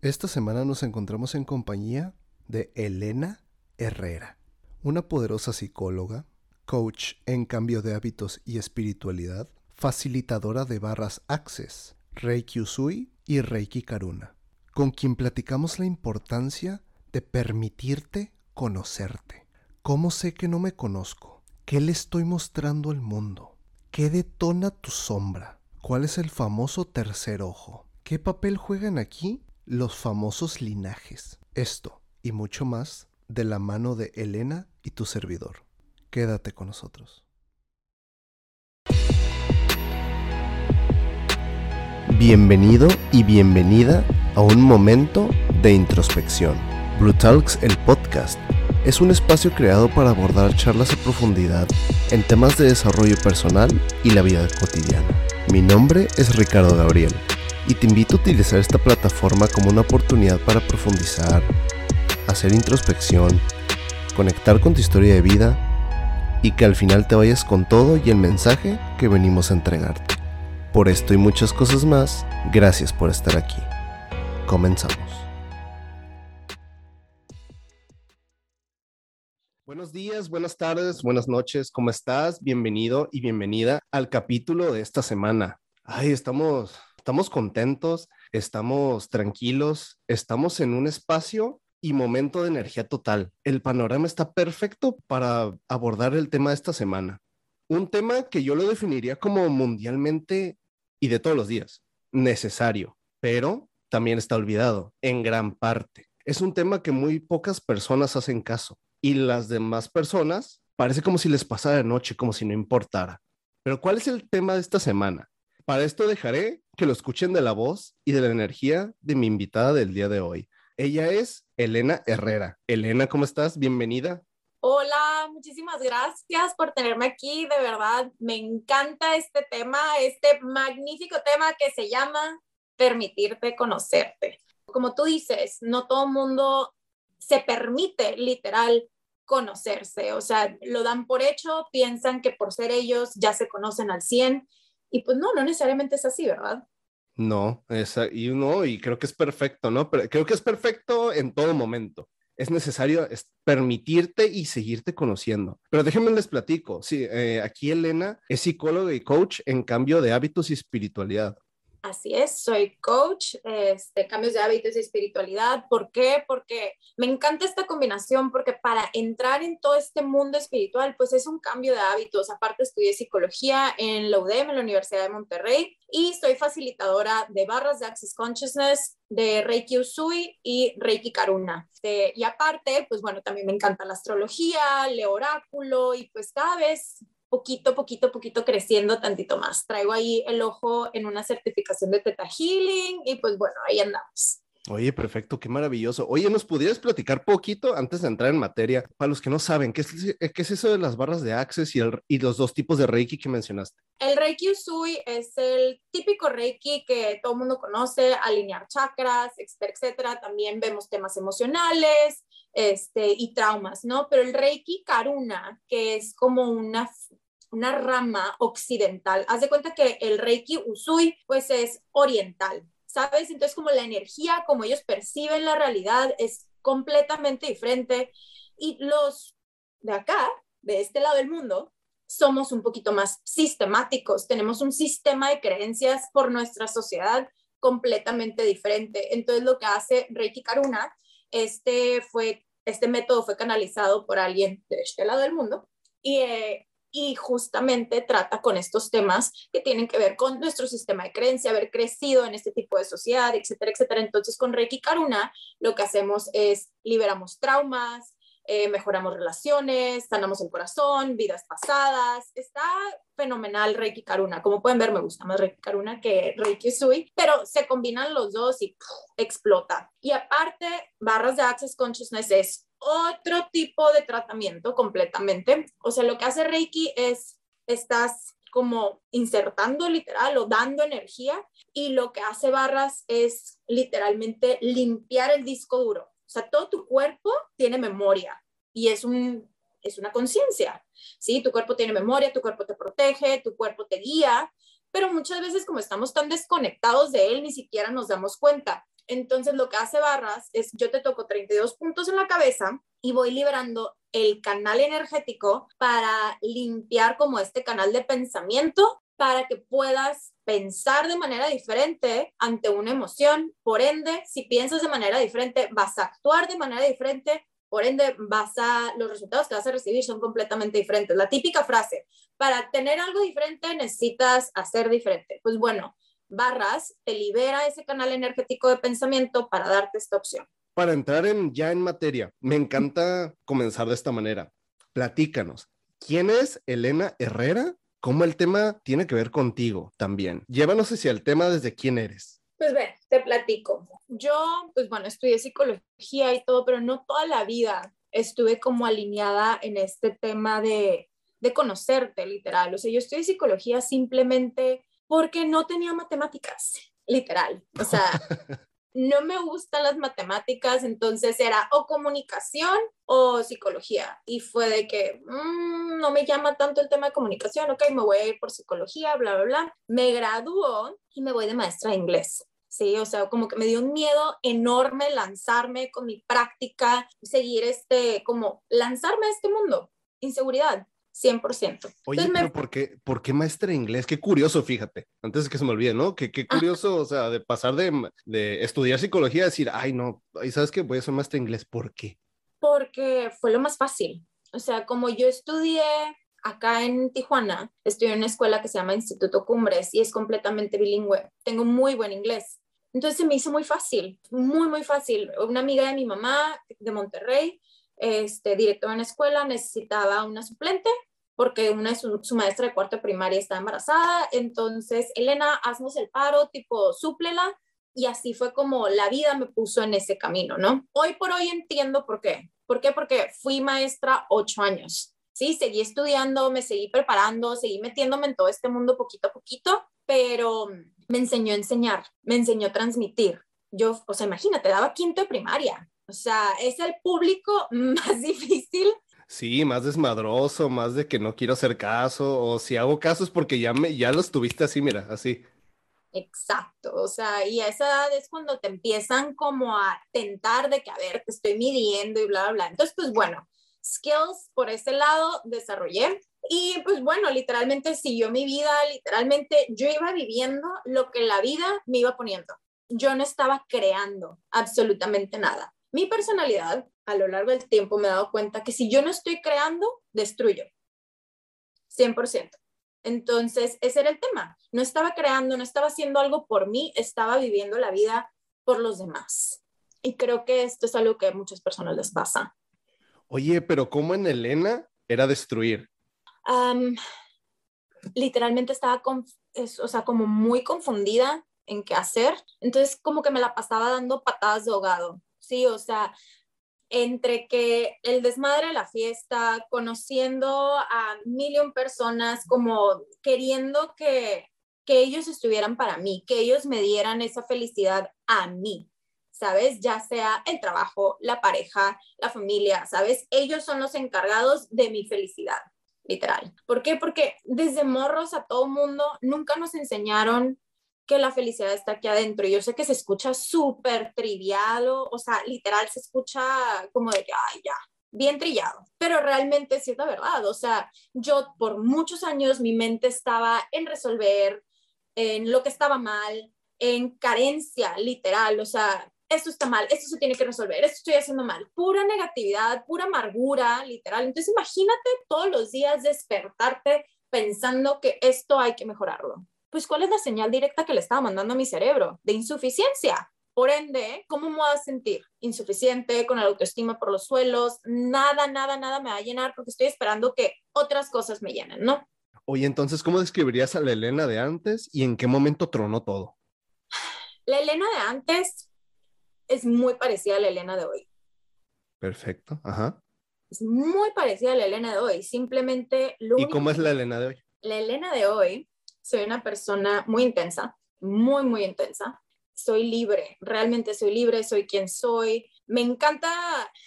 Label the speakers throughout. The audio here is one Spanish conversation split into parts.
Speaker 1: Esta semana nos encontramos en compañía de Elena Herrera, una poderosa psicóloga, coach en cambio de hábitos y espiritualidad, facilitadora de barras Access, Reiki Usui y Reiki Karuna, con quien platicamos la importancia de permitirte conocerte. ¿Cómo sé que no me conozco? ¿Qué le estoy mostrando al mundo? ¿Qué detona tu sombra? ¿Cuál es el famoso tercer ojo? ¿Qué papel juegan aquí los famosos linajes? Esto y mucho más de la mano de Elena y tu servidor. Quédate con nosotros. Bienvenido y bienvenida a un momento de introspección. Brutalks el podcast es un espacio creado para abordar charlas a profundidad en temas de desarrollo personal y la vida cotidiana. Mi nombre es Ricardo Gabriel y te invito a utilizar esta plataforma como una oportunidad para profundizar, hacer introspección, conectar con tu historia de vida y que al final te vayas con todo y el mensaje que venimos a entregarte. Por esto y muchas cosas más, gracias por estar aquí. Comenzamos. Buenos días, buenas tardes, buenas noches, ¿cómo estás? Bienvenido y bienvenida al capítulo de esta semana. Ay, estamos, estamos contentos, estamos tranquilos, estamos en un espacio y momento de energía total. El panorama está perfecto para abordar el tema de esta semana. Un tema que yo lo definiría como mundialmente y de todos los días, necesario, pero también está olvidado en gran parte. Es un tema que muy pocas personas hacen caso y las demás personas parece como si les pasara de noche, como si no importara. Pero ¿cuál es el tema de esta semana? Para esto dejaré que lo escuchen de la voz y de la energía de mi invitada del día de hoy. Ella es Elena Herrera. Elena, ¿cómo estás? Bienvenida.
Speaker 2: Hola, muchísimas gracias por tenerme aquí. De verdad, me encanta este tema, este magnífico tema que se llama permitirte conocerte. Como tú dices, no todo mundo se permite literal conocerse, o sea, lo dan por hecho, piensan que por ser ellos ya se conocen al 100 y pues no, no necesariamente es así, ¿verdad?
Speaker 1: No, esa, y no, y creo que es perfecto, ¿no? Pero creo que es perfecto en todo momento. Es necesario permitirte y seguirte conociendo. Pero déjenme les platico. Sí, eh, aquí Elena es psicóloga y coach en cambio de hábitos y espiritualidad.
Speaker 2: Así es, soy coach de este, cambios de hábitos y espiritualidad. ¿Por qué? Porque me encanta esta combinación, porque para entrar en todo este mundo espiritual, pues es un cambio de hábitos. Aparte, estudié psicología en la UDEM, en la Universidad de Monterrey, y soy facilitadora de barras de Access Consciousness, de Reiki Usui y Reiki Karuna. Este, y aparte, pues bueno, también me encanta la astrología, el oráculo, y pues cada vez poquito, poquito, poquito creciendo tantito más. Traigo ahí el ojo en una certificación de Teta Healing y pues bueno, ahí andamos.
Speaker 1: Oye, perfecto, qué maravilloso. Oye, ¿nos pudieras platicar poquito antes de entrar en materia? Para los que no saben, ¿qué es, qué es eso de las barras de Access y, el, y, los dos tipos de Reiki que mencionaste?
Speaker 2: El Reiki Usui es el típico Reiki que todo mundo conoce, alinear chakras, etcétera, etcétera. También vemos temas emocionales este, y traumas, ¿no? Pero el Reiki Karuna, que es como una una rama occidental. Haz de cuenta que el Reiki Usui, pues es oriental, ¿sabes? Entonces, como la energía, como ellos perciben la realidad, es completamente diferente. Y los de acá, de este lado del mundo, somos un poquito más sistemáticos, tenemos un sistema de creencias por nuestra sociedad completamente diferente. Entonces, lo que hace Reiki Karuna, este, fue, este método fue canalizado por alguien de este lado del mundo y eh, y justamente trata con estos temas que tienen que ver con nuestro sistema de creencia, haber crecido en este tipo de sociedad, etcétera, etcétera. Entonces, con Reiki Karuna, lo que hacemos es liberamos traumas, eh, mejoramos relaciones, sanamos el corazón, vidas pasadas. Está fenomenal Reiki Karuna. Como pueden ver, me gusta más Reiki Karuna que Reiki Sui, pero se combinan los dos y explota. Y aparte, barras de Access Consciousness es otro tipo de tratamiento completamente. O sea, lo que hace Reiki es, estás como insertando literal o dando energía y lo que hace barras es literalmente limpiar el disco duro. O sea, todo tu cuerpo tiene memoria y es, un, es una conciencia, ¿sí? Tu cuerpo tiene memoria, tu cuerpo te protege, tu cuerpo te guía, pero muchas veces como estamos tan desconectados de él, ni siquiera nos damos cuenta. Entonces lo que hace Barras es yo te toco 32 puntos en la cabeza y voy liberando el canal energético para limpiar como este canal de pensamiento para que puedas pensar de manera diferente ante una emoción. Por ende, si piensas de manera diferente, vas a actuar de manera diferente. Por ende, vas a, los resultados que vas a recibir son completamente diferentes. La típica frase, para tener algo diferente necesitas hacer diferente. Pues bueno, barras te libera ese canal energético de pensamiento para darte esta opción.
Speaker 1: Para entrar en, ya en materia, me encanta comenzar de esta manera. Platícanos, ¿quién es Elena Herrera? ¿Cómo el tema tiene que ver contigo también? Llévanos hacia el tema desde quién eres.
Speaker 2: Pues ve, te platico. Yo, pues bueno, estudié psicología y todo, pero no toda la vida estuve como alineada en este tema de, de conocerte, literal. O sea, yo estudié psicología simplemente porque no tenía matemáticas, literal. O sea, no me gustan las matemáticas, entonces era o comunicación o psicología. Y fue de que mm, no me llama tanto el tema de comunicación, ok, me voy a ir por psicología, bla, bla, bla. Me graduó y me voy de maestra de inglés. Sí, o sea, como que me dio un miedo enorme lanzarme con mi práctica, seguir este, como lanzarme a este mundo, inseguridad. 100%.
Speaker 1: Oye, pero ¿por, qué, ¿por qué maestra de inglés? Qué curioso, fíjate, antes de que se me olvide, ¿no? Qué, qué curioso, o sea, de pasar de, de, estudiar psicología a decir, ay, no, ahí sabes que voy a ser maestra de inglés, ¿por qué?
Speaker 2: Porque fue lo más fácil. O sea, como yo estudié acá en Tijuana, estudié en una escuela que se llama Instituto Cumbres y es completamente bilingüe. Tengo muy buen inglés. Entonces se me hizo muy fácil, muy, muy fácil. Una amiga de mi mamá de Monterrey, este, directora en la escuela, necesitaba una suplente porque una su, su maestra de cuarto de primaria está embarazada, entonces, Elena, haznos el paro, tipo, súplela, y así fue como la vida me puso en ese camino, ¿no? Hoy por hoy entiendo por qué. ¿Por qué? Porque fui maestra ocho años, ¿sí? Seguí estudiando, me seguí preparando, seguí metiéndome en todo este mundo poquito a poquito, pero me enseñó a enseñar, me enseñó a transmitir. Yo, o sea, imagínate, daba quinto de primaria, o sea, es el público más difícil
Speaker 1: Sí, más desmadroso, más de que no quiero hacer caso, o si hago caso es porque ya, me, ya los tuviste así, mira, así.
Speaker 2: Exacto, o sea, y a esa edad es cuando te empiezan como a tentar de que, a ver, te estoy midiendo y bla, bla, bla. Entonces, pues bueno, skills por ese lado desarrollé y pues bueno, literalmente siguió mi vida, literalmente yo iba viviendo lo que la vida me iba poniendo. Yo no estaba creando absolutamente nada. Mi personalidad a lo largo del tiempo me he dado cuenta que si yo no estoy creando, destruyo. 100%. Entonces, ese era el tema. No estaba creando, no estaba haciendo algo por mí, estaba viviendo la vida por los demás. Y creo que esto es algo que a muchas personas les pasa.
Speaker 1: Oye, pero ¿cómo en Elena era destruir?
Speaker 2: literalmente estaba, o sea, como muy confundida en qué hacer. Entonces, como que me la pasaba dando patadas de ahogado. Sí, o sea, entre que el desmadre de la fiesta, conociendo a millón personas, como queriendo que, que ellos estuvieran para mí, que ellos me dieran esa felicidad a mí, ¿sabes? Ya sea el trabajo, la pareja, la familia, ¿sabes? Ellos son los encargados de mi felicidad, literal. ¿Por qué? Porque desde morros a todo mundo nunca nos enseñaron que la felicidad está aquí adentro. Y yo sé que se escucha súper triviado, o sea, literal se escucha como de que, ya, bien trillado, pero realmente es la verdad. O sea, yo por muchos años mi mente estaba en resolver, en lo que estaba mal, en carencia, literal. O sea, esto está mal, esto se tiene que resolver, esto estoy haciendo mal. Pura negatividad, pura amargura, literal. Entonces imagínate todos los días despertarte pensando que esto hay que mejorarlo pues ¿cuál es la señal directa que le estaba mandando a mi cerebro? De insuficiencia. Por ende, ¿cómo me voy a sentir? Insuficiente, con la autoestima por los suelos, nada, nada, nada me va a llenar porque estoy esperando que otras cosas me llenen, ¿no?
Speaker 1: Oye, entonces, ¿cómo describirías a la Elena de antes y en qué momento tronó todo?
Speaker 2: La Elena de antes es muy parecida a la Elena de hoy.
Speaker 1: Perfecto, ajá.
Speaker 2: Es muy parecida a la Elena de hoy, simplemente...
Speaker 1: Lo ¿Y cómo es la Elena de hoy?
Speaker 2: La Elena de hoy soy una persona muy intensa, muy, muy intensa. Soy libre, realmente soy libre, soy quien soy. Me encanta,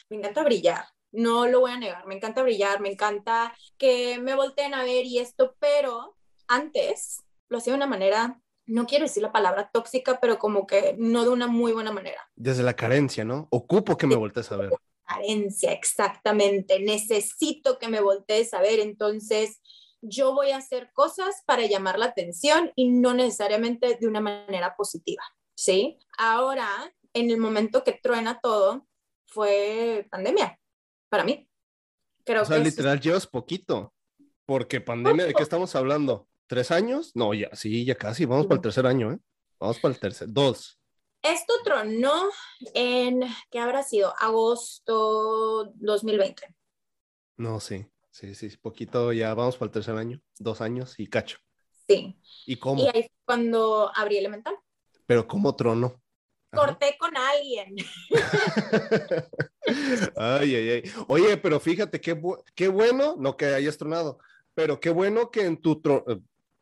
Speaker 2: me encanta brillar, no lo voy a negar, me encanta brillar, me encanta que me volteen a ver y esto, pero antes lo hacía de una manera no quiero decir la palabra tóxica, pero como que no de una muy buena manera.
Speaker 1: Desde la carencia, ¿no? Ocupo que me voltees a ver.
Speaker 2: Carencia, exactamente. Necesito que me voltees a ver. Entonces, yo voy a hacer cosas para llamar la atención y no necesariamente de una manera positiva, ¿sí? Ahora, en el momento que truena todo, fue pandemia para mí.
Speaker 1: Creo o sea, literal llevas poquito, porque pandemia, ¿de qué estamos hablando? ¿Tres años? No, ya, sí, ya casi, vamos para el tercer año, ¿eh? Vamos para el tercer, dos.
Speaker 2: Esto tronó en, ¿qué habrá sido? Agosto 2020.
Speaker 1: No, sí. Sí, sí, poquito, ya vamos para el tercer año, dos años y cacho.
Speaker 2: Sí.
Speaker 1: ¿Y cómo?
Speaker 2: Y ahí fue cuando abrí Elemental.
Speaker 1: Pero ¿cómo trono?
Speaker 2: Corté con alguien.
Speaker 1: ay, ay, ay. Oye, pero fíjate, qué, qué bueno, no que hayas tronado, pero qué bueno que en tu trono, eh,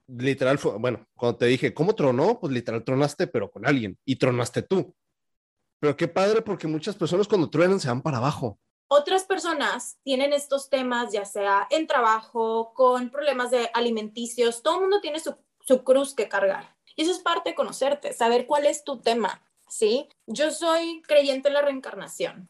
Speaker 1: literal, bueno, cuando te dije, ¿cómo tronó? Pues literal tronaste, pero con alguien, y tronaste tú. Pero qué padre, porque muchas personas cuando truenan se van para abajo
Speaker 2: otras personas tienen estos temas, ya sea en trabajo, con problemas de alimenticios, todo el mundo tiene su, cruz que cargar. Y eso es parte de conocerte, saber cuál es tu tema, ¿sí? Yo soy creyente en la reencarnación.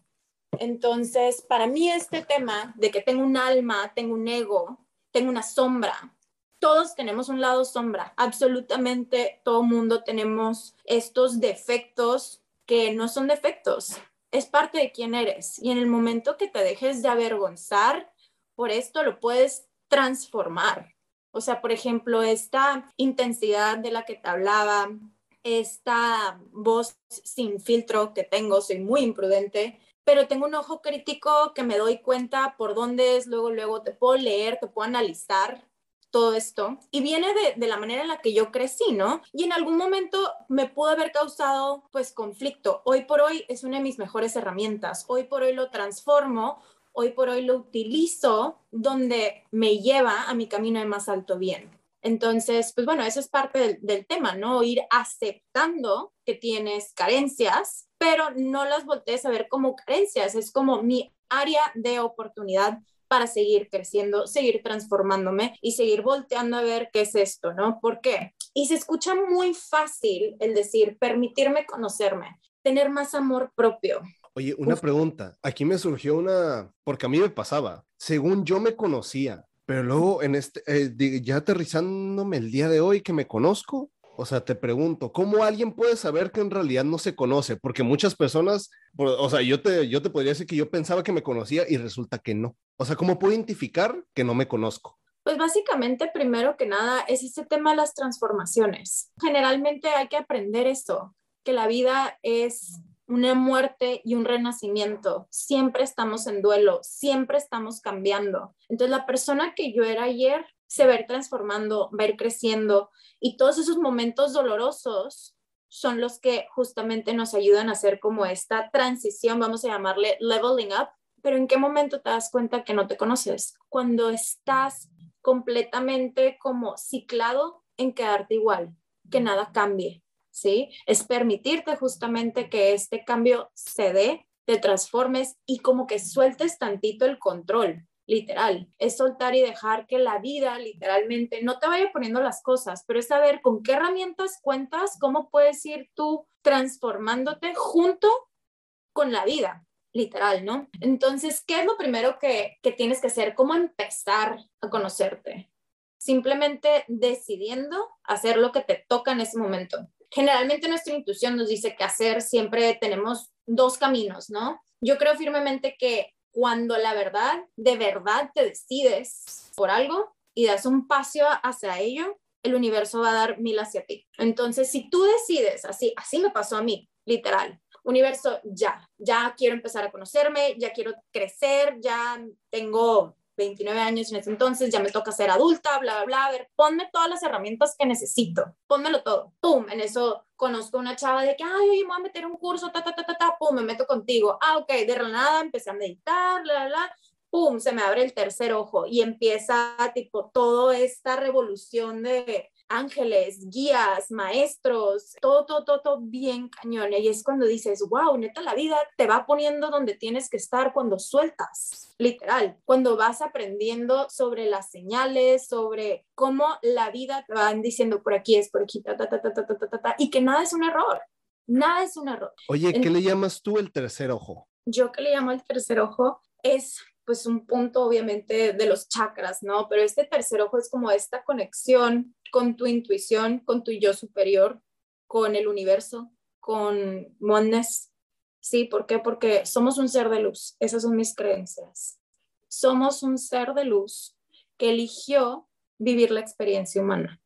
Speaker 2: Entonces, para mí este tema de que tengo un alma, tengo un ego, tengo una sombra, todos tenemos un lado sombra, absolutamente todo mundo tenemos estos defectos que no son defectos, es parte de quién eres. Y en el momento que te dejes de avergonzar por esto, lo puedes transformar. O sea, por ejemplo, esta intensidad de la que te hablaba, esta voz sin filtro que tengo, soy muy imprudente, pero tengo un ojo crítico que me doy cuenta por dónde es, luego, luego te puedo leer, te puedo analizar todo esto y viene de, la manera en la que yo crecí, ¿no? Y en algún momento me pudo haber causado pues conflicto. Hoy por hoy es una de mis mejores herramientas. Hoy por hoy lo transformo, hoy por hoy lo utilizo donde me lleva a mi camino de más alto bien. Entonces, pues bueno, eso es parte del, del tema, ¿no? Ir aceptando que tienes carencias, pero no las voltees a ver como carencias, es como mi área de oportunidad para seguir creciendo, seguir transformándome y seguir volteando a ver qué es esto, ¿no? ¿Por qué? Y se escucha muy fácil el decir, permitirme conocerme, tener más amor propio.
Speaker 1: Oye, una pregunta. Aquí me surgió una, porque a mí me pasaba, según yo me conocía, pero luego en este, eh, ya aterrizándome el día de hoy que me conozco, o sea, te pregunto, ¿cómo alguien puede saber que en realidad no se conoce? Porque muchas personas, o sea, yo te, yo te podría decir que yo pensaba que me conocía y resulta que no. O sea, ¿cómo puedo identificar que no me conozco?
Speaker 2: Pues básicamente, primero que nada, es ese tema de las transformaciones. Generalmente hay que aprender eso, que la vida es una muerte y un renacimiento. Siempre estamos en duelo, siempre estamos cambiando. Entonces, la persona que yo era ayer se va transformando, va creciendo y todos esos momentos dolorosos son los que justamente nos ayudan a hacer como esta transición, vamos a llamarle leveling up, pero ¿en qué momento te das cuenta que no te conoces? Cuando estás completamente como ciclado en quedarte igual, que nada cambie, ¿sí? Es permitirte justamente que este cambio se dé, te transformes y como que sueltes tantito el control, literal. Es soltar y dejar que la vida literalmente no te vaya poniendo las cosas, pero es saber con qué herramientas cuentas, cómo puedes ir tú transformándote junto con la vida, literal, ¿no? Entonces, ¿qué es lo primero que, que tienes que hacer? ¿Cómo empezar a conocerte? Simplemente decidiendo hacer lo que te toca en ese momento. Generalmente nuestra intuición nos dice que hacer siempre tenemos dos caminos, ¿no? Yo creo firmemente que cuando la verdad, de verdad te decides por algo y das un paso hacia ello, el universo va a dar mil hacia ti. Entonces, si tú decides, así, así me pasó a mí, literal, universo, ya, ya quiero empezar a conocerme, ya quiero crecer, ya tengo 29 años en ese entonces, ya me toca ser adulta, bla, bla, bla, a ver, ponme todas las herramientas que necesito, pónmelo todo, pum, en eso conozco una chava de que, ay, oye, me voy a meter un curso, ta, ta, ta, ta, ta, pum, me meto contigo, ah, ok, de la nada empecé a meditar, bla, bla, bla, pum, se me abre el tercer ojo y empieza tipo toda esta revolución de, ángeles, guías, maestros, todo, todo, todo, todo bien cañón. Y es cuando dices, wow, neta, la vida te va poniendo donde tienes que estar cuando sueltas, literal, cuando vas aprendiendo sobre las señales, sobre cómo la vida te van diciendo por aquí es, por aquí, ta, ta, ta, ta, ta, ta, ta, ta, y que nada es un error. Nada es un error.
Speaker 1: Oye, ¿qué le llamas tú el tercer ojo?
Speaker 2: Yo que le llamo el tercer ojo es pues un punto obviamente de los chakras, ¿no? Pero este tercer ojo es como esta conexión con tu intuición, con tu yo superior, con el universo, con oneness. ¿Sí? ¿Por qué? Porque somos un ser de luz. Esas son mis creencias. Somos un ser de luz que eligió vivir la experiencia humana.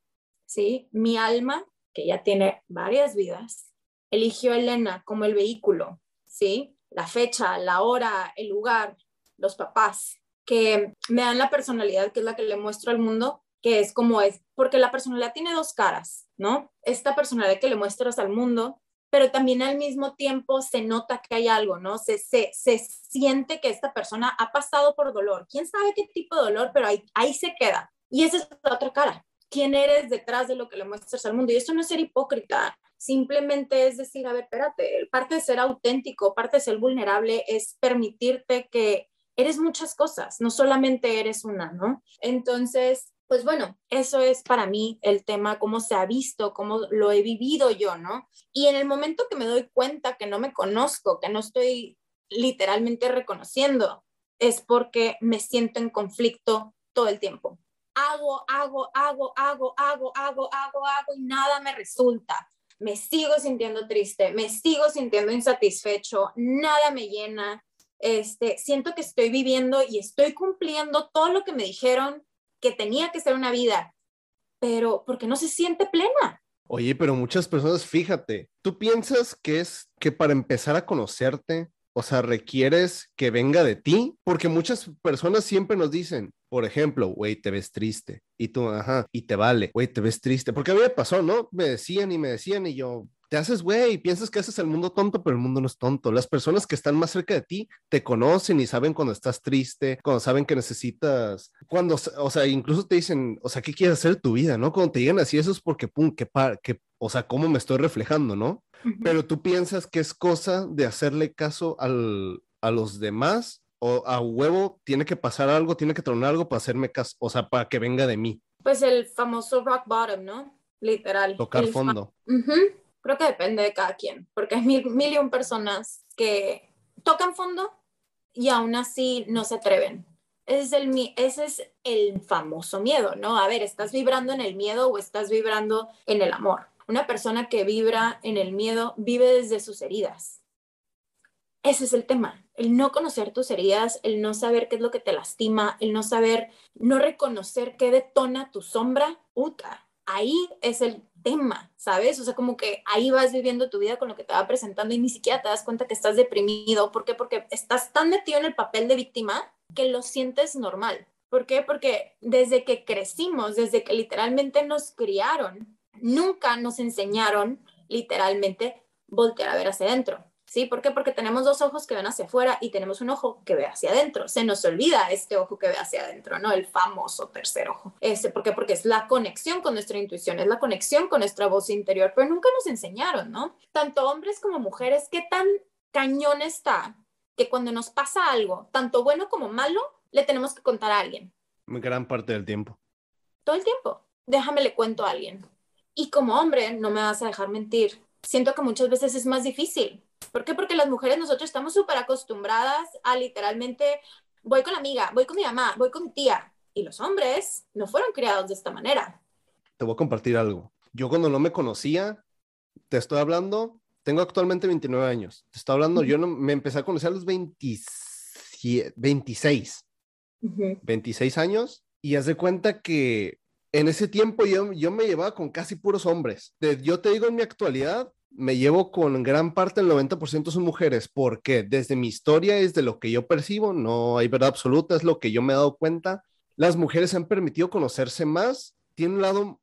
Speaker 2: ¿Sí? Mi alma, que ya tiene varias vidas, eligió a Elena como el vehículo. ¿Sí? La fecha, la hora, el lugar, los papás, que me dan la personalidad que es la que le muestro al mundo, que es como es, porque la personalidad tiene dos caras, ¿no? Esta personalidad que le muestras al mundo, pero también al mismo tiempo se nota que hay algo, ¿no? Se, se, se siente que esta persona ha pasado por dolor. ¿Quién sabe qué tipo de dolor? Pero ahí, ahí se queda. Y esa es la otra cara. ¿Quién eres detrás de lo que le muestras al mundo? Y esto no es ser hipócrita, simplemente es decir, a ver, espérate, parte de ser auténtico, parte de ser vulnerable es permitirte que eres muchas cosas, no solamente eres una, ¿no? Entonces, pues bueno, eso es para mí el tema, cómo se ha visto, cómo lo he vivido yo, ¿no? Y en el momento que me doy cuenta que no me conozco, que no estoy literalmente reconociendo, es porque me siento en conflicto todo el tiempo. Hago, hago, hago, hago, hago, hago, hago, hago y nada me resulta. Me sigo sintiendo triste, me sigo sintiendo insatisfecho, nada me llena, este, siento que estoy viviendo y estoy cumpliendo todo lo que me dijeron que tenía que ser una vida, pero porque no se siente plena.
Speaker 1: Oye, pero muchas personas, fíjate, tú piensas que es que para empezar a conocerte, o sea, requieres que venga de ti, porque muchas personas siempre nos dicen, por ejemplo, güey, te ves triste. Y tú, ajá, y te vale, güey, te ves triste. Porque a mí me pasó, ¿no? Me decían y me decían y yo, te haces güey, piensas que haces el mundo tonto, pero el mundo no es tonto. Las personas que están más cerca de ti te conocen y saben cuando estás triste, cuando saben que necesitas, cuando, o sea, incluso te dicen, o sea, ¿qué quieres hacer tu vida, no? Cuando te digan así, eso es porque, pum, que, que o sea, cómo me estoy reflejando, ¿no? Pero tú piensas que es cosa de hacerle caso al, a los demás o a huevo tiene que pasar algo, tiene que tronar algo para hacerme caso, o sea, para que venga de mí.
Speaker 2: Pues el famoso rock bottom, ¿no? Literal.
Speaker 1: Tocar fondo.
Speaker 2: Creo que depende de cada quien, porque mil, mil y un personas que tocan fondo y aún así no se atreven. Ese es, el, ese es el famoso miedo, ¿no? A ver, ¿estás vibrando en el miedo o estás vibrando en el amor? Una persona que vibra en el miedo vive desde sus heridas. Ese es el tema, el no conocer tus heridas, el no saber qué es lo que te lastima, el no saber, no reconocer qué detona tu sombra, puta, ahí es el tema, ¿sabes? O sea, como que ahí vas viviendo tu vida con lo que te va presentando y ni siquiera te das cuenta que estás deprimido. ¿Por qué? Porque estás tan metido en el papel de víctima que lo sientes normal. ¿Por qué? Porque desde que crecimos, desde que literalmente nos criaron, nunca nos enseñaron literalmente voltear a ver hacia adentro. ¿Sí? ¿Por qué? Porque tenemos dos ojos que ven hacia afuera y tenemos un ojo que ve hacia adentro. Se nos olvida este ojo que ve hacia adentro, ¿no? El famoso tercer ojo. Este, ¿Por qué? Porque es la conexión con nuestra intuición, es la conexión con nuestra voz interior, pero nunca nos enseñaron, ¿no? Tanto hombres como mujeres, ¿qué tan cañón está que cuando nos pasa algo, tanto bueno como malo, le tenemos que contar a alguien?
Speaker 1: Gran parte del tiempo.
Speaker 2: Todo el tiempo. Déjame le cuento a alguien. Y como hombre, no me vas a dejar mentir, siento que muchas veces es más difícil ¿Por qué? Porque las mujeres nosotros estamos súper acostumbradas a literalmente, voy con la amiga, voy con mi mamá, voy con mi tía. Y los hombres no fueron criados de esta manera.
Speaker 1: Te voy a compartir algo. Yo cuando no me conocía, te estoy hablando, tengo actualmente 29 años. Te estoy hablando, yo no, me empecé a conocer a los 27, 26. 26 años. Y haz de cuenta que en ese tiempo yo, yo me llevaba con casi puros hombres. yo te digo en mi actualidad, me llevo con gran parte, el 90% son mujeres, porque desde mi historia es de lo que yo percibo, no hay verdad absoluta, es lo que yo me he dado cuenta. Las mujeres han permitido conocerse más, tienen un lado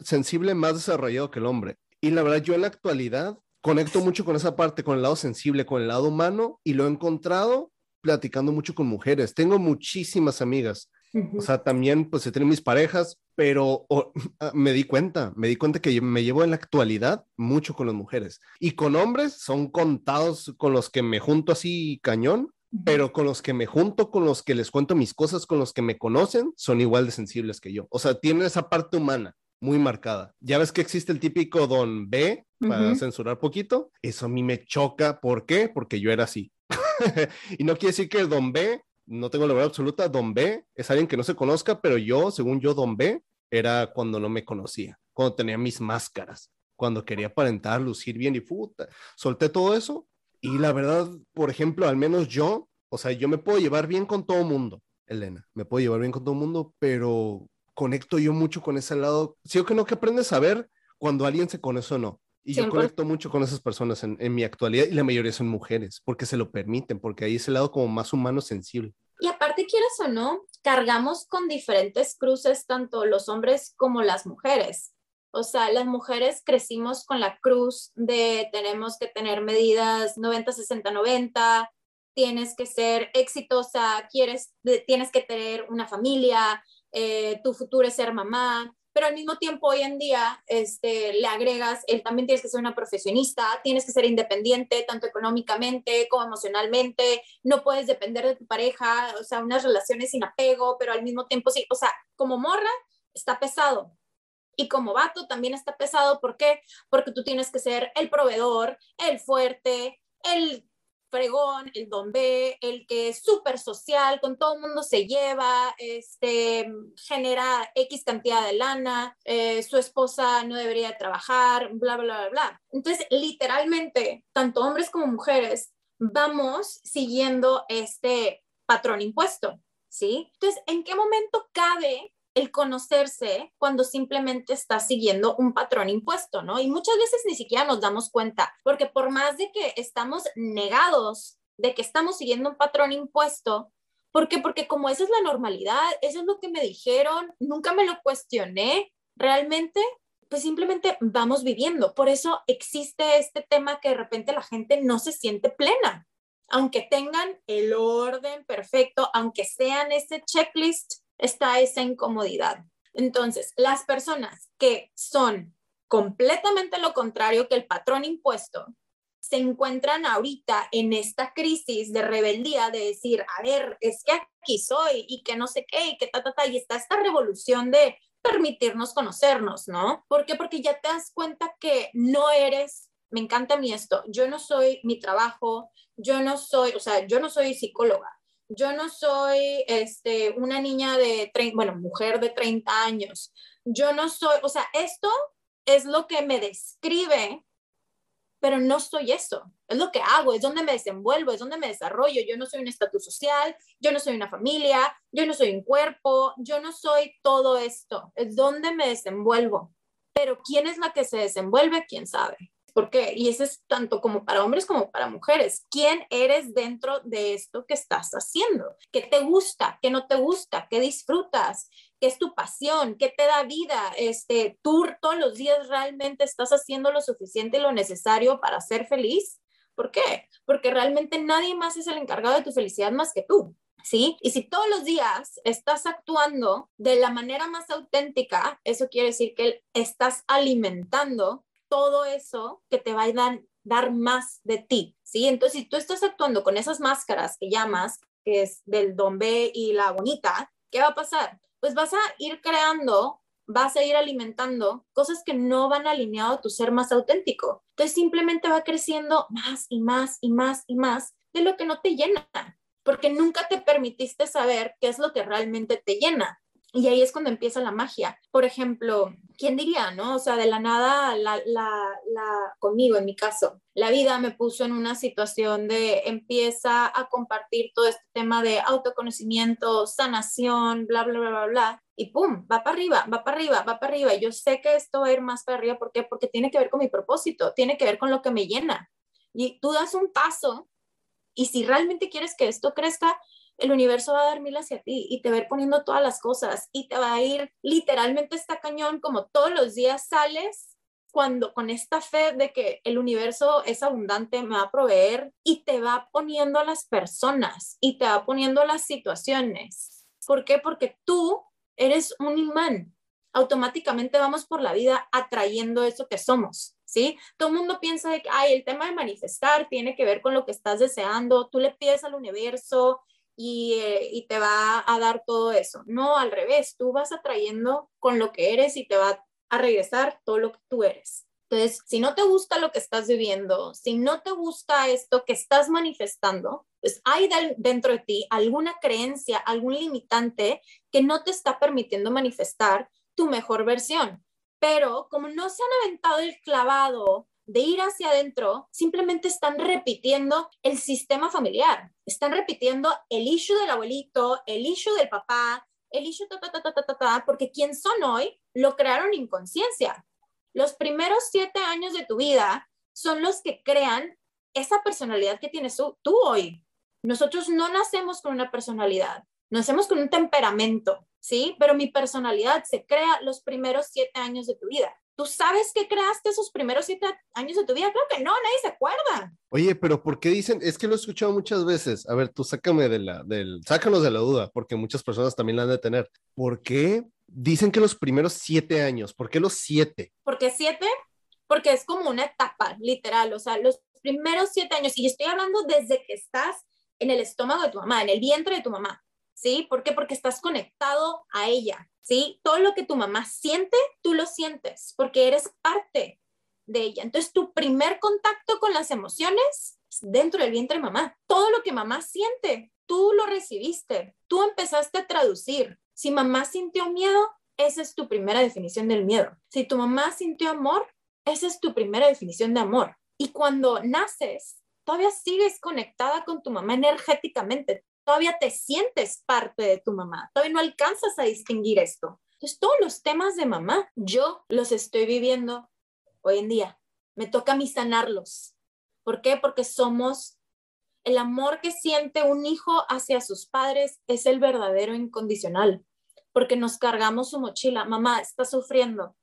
Speaker 1: sensible más desarrollado que el hombre. Y la verdad, yo en la actualidad conecto mucho con esa parte, con el lado sensible, con el lado humano, y lo he encontrado platicando mucho con mujeres. Tengo muchísimas amigas. O sea, también pues he tenido mis parejas, pero ah, me di cuenta, me di cuenta que me llevo en la actualidad mucho con las mujeres y con hombres son contados con los que me junto así cañón, pero con los que me junto, con los que les cuento mis cosas, con los que me conocen, son igual de sensibles que yo. O sea, tienen esa parte humana muy marcada. Ya ves que existe el típico don B, para censurar poquito. Eso a mí me choca. ¿Por qué? Porque yo era así. y no quiere decir que el don B, no tengo la verdad absoluta, don B es alguien que no se conozca, pero yo, según yo, don B era cuando no me conocía, cuando tenía mis máscaras, cuando quería aparentar, lucir bien y puta. Solté todo eso y la verdad, por ejemplo, al menos yo, o sea, yo me puedo llevar bien con todo mundo, Elena, me puedo llevar bien con todo mundo, pero conecto yo mucho con ese lado. Sí o que no, que aprendes a ver cuando alguien se conoce o no. Y yo conecto mucho con esas personas en, en, mi actualidad y la mayoría son mujeres, porque se lo permiten, porque hay ese lado como más humano, sensible.
Speaker 2: Y aparte, quieras o no, cargamos con diferentes cruces tanto los hombres como las mujeres. O sea, las mujeres crecimos con la cruz de tenemos que tener medidas 90, 60, 90, tienes que ser exitosa, quieres, tienes que tener una familia, eh, tu futuro es ser mamá, pero al mismo tiempo hoy en día este, le agregas, él también tienes que ser una profesionista, tienes que ser independiente, tanto económicamente como emocionalmente, no puedes depender de tu pareja, o sea, unas relaciones sin apego, pero al mismo tiempo sí, o sea, como morra está pesado. Y como vato también está pesado, ¿por qué? Porque tú tienes que ser el proveedor, el fuerte, el fregón, el don B, el que es súper social, con todo el mundo se lleva, este, genera X cantidad de lana, eh, su esposa no debería trabajar, bla, bla, bla, bla. Entonces, literalmente, tanto hombres como mujeres, vamos siguiendo este patrón impuesto, ¿sí? Entonces, ¿en qué momento cabe el conocerse cuando simplemente está siguiendo un patrón impuesto, ¿no? Y muchas veces ni siquiera nos damos cuenta, porque por más de que estamos negados de que estamos siguiendo un patrón impuesto, ¿por qué? Porque como esa es la normalidad, eso es lo que me dijeron, nunca me lo cuestioné, realmente, pues simplemente vamos viviendo. Por eso existe este tema que de repente la gente no se siente plena, aunque tengan el orden perfecto, aunque sean ese checklist está esa incomodidad. Entonces, las personas que son completamente lo contrario que el patrón impuesto, se encuentran ahorita en esta crisis de rebeldía de decir, a ver, es que aquí soy y que no sé qué y que ta, ta, ta, y está esta revolución de permitirnos conocernos, ¿no? ¿Por qué? Porque ya te das cuenta que no eres, me encanta a mí esto, yo no soy mi trabajo, yo no soy, o sea, yo no soy psicóloga, yo no soy este, una niña de, 30, bueno, mujer de 30 años, yo no soy, o sea, esto es lo que me describe, pero no soy eso, es lo que hago, es donde me desenvuelvo, es donde me desarrollo, yo no soy un estatus social, yo no soy una familia, yo no soy un cuerpo, yo no soy todo esto, es donde me desenvuelvo, pero ¿quién es la que se desenvuelve? ¿Quién sabe? ¿Por qué? Y eso es tanto como para hombres como para mujeres. ¿Quién eres dentro de esto que estás haciendo? ¿Qué te gusta? ¿Qué no te gusta? ¿Qué disfrutas? ¿Qué es tu pasión? ¿Qué te da vida? Este, ¿Tú todos los días realmente estás haciendo lo suficiente y lo necesario para ser feliz? ¿Por qué? Porque realmente nadie más es el encargado de tu felicidad más que tú. ¿Sí? Y si todos los días estás actuando de la manera más auténtica, eso quiere decir que estás alimentando todo eso que te va a dar, dar más de ti, ¿sí? Entonces, si tú estás actuando con esas máscaras que llamas, que es del don B y la bonita, ¿qué va a pasar? Pues vas a ir creando, vas a ir alimentando cosas que no van alineado a tu ser más auténtico. Entonces, simplemente va creciendo más y más y más y más de lo que no te llena, porque nunca te permitiste saber qué es lo que realmente te llena. Y ahí es cuando empieza la magia. Por ejemplo, ¿quién diría, no? O sea, de la nada, la, la, conmigo en mi caso, la vida me puso en una situación de empieza a compartir todo este tema de autoconocimiento, sanación, bla, bla, bla, bla, bla. Y pum, va para arriba, va para arriba, va para arriba. Yo sé que esto va a ir más para arriba. ¿Por qué? Porque tiene que ver con mi propósito, tiene que ver con lo que me llena. Y tú das un paso y si realmente quieres que esto crezca, el universo va a dar mil hacia ti y te va a ir poniendo todas las cosas y te va a ir literalmente esta cañón como todos los días sales cuando con esta fe de que el universo es abundante me va a proveer y te va poniendo a las personas y te va poniendo las situaciones. ¿Por qué? Porque tú eres un imán. automáticamente vamos por la vida atrayendo eso que somos, ¿sí? Todo el mundo piensa que, ay, el tema de manifestar tiene que ver con lo que estás deseando, tú le pides al universo y, eh, y te va a dar todo eso. No, al revés, tú vas atrayendo con lo que eres y te va a regresar todo lo que tú eres. Entonces, si no te gusta lo que estás viviendo, si no te gusta esto que estás manifestando, pues hay dentro de ti alguna creencia, algún limitante que no te está permitiendo manifestar tu mejor versión. Pero como no se han aventado el clavado de ir hacia adentro, simplemente están repitiendo el sistema familiar, están repitiendo el issue del abuelito, el issue del papá, el issue ta, ta, ta, ta, ta, ta, porque quien son hoy lo crearon inconsciencia. Los primeros siete años de tu vida son los que crean esa personalidad que tienes tú, hoy. Nosotros no nacemos con una personalidad, nacemos con un temperamento, ¿sí? Pero mi personalidad se crea los primeros siete años de tu vida. ¿Tú sabes que creaste esos primeros siete años de tu vida? Creo que no, nadie se acuerda.
Speaker 1: Oye, pero ¿por qué dicen? Es que lo he escuchado muchas veces. A ver, tú sácame de la, del, sácanos de la duda, porque muchas personas también la han de tener. ¿Por qué dicen que los primeros siete años? ¿Por qué los siete?
Speaker 2: ¿Por qué siete? Porque es como una etapa, literal. O sea, los primeros siete años, y estoy hablando desde que estás en el estómago de tu mamá, en el vientre de tu mamá. ¿Sí? ¿Por qué? Porque estás conectado a ella, ¿sí? Todo lo que tu mamá siente, tú lo sientes, porque eres parte de ella. Entonces, tu primer contacto con las emociones es dentro del vientre de mamá. Todo lo que mamá siente, tú lo recibiste, tú empezaste a traducir. Si mamá sintió miedo, esa es tu primera definición del miedo. Si tu mamá sintió amor, esa es tu primera definición de amor. Y cuando naces, todavía sigues conectada con tu mamá energéticamente todavía te sientes parte de tu mamá, todavía no alcanzas a distinguir esto. Entonces, todos los temas de mamá, yo los estoy viviendo hoy en día. Me toca a mí sanarlos. ¿Por qué? Porque somos el amor que siente un hijo hacia sus padres es el verdadero incondicional, porque nos cargamos su mochila. Mamá está sufriendo,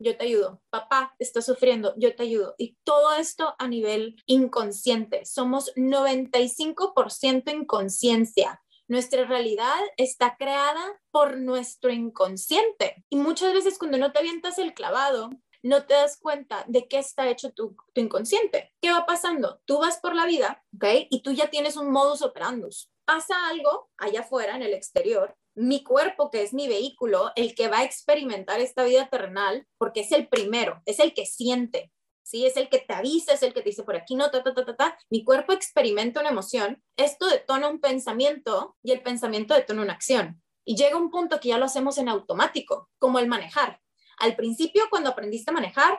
Speaker 2: yo te ayudo. Papá está sufriendo, yo te ayudo. Y todo esto a nivel inconsciente. Somos 95% inconsciencia. Nuestra realidad está creada por nuestro inconsciente. Y muchas veces cuando no te avientas el clavado, no te das cuenta de qué está hecho tu, inconsciente. ¿Qué va pasando? Tú vas por la vida, ¿ok? Y tú ya tienes un modus operandus. Pasa algo allá afuera, en el exterior, mi cuerpo, que es mi vehículo, el que va a experimentar esta vida terrenal, porque es el primero, es el que siente, ¿sí? Es el que te avisa, es el que te dice por aquí no, ta, ta, ta, ta, ta. Mi cuerpo experimenta una emoción, esto detona un pensamiento y el pensamiento detona una acción. Y llega un punto que ya lo hacemos en automático, como el manejar. Al principio, cuando aprendiste a manejar,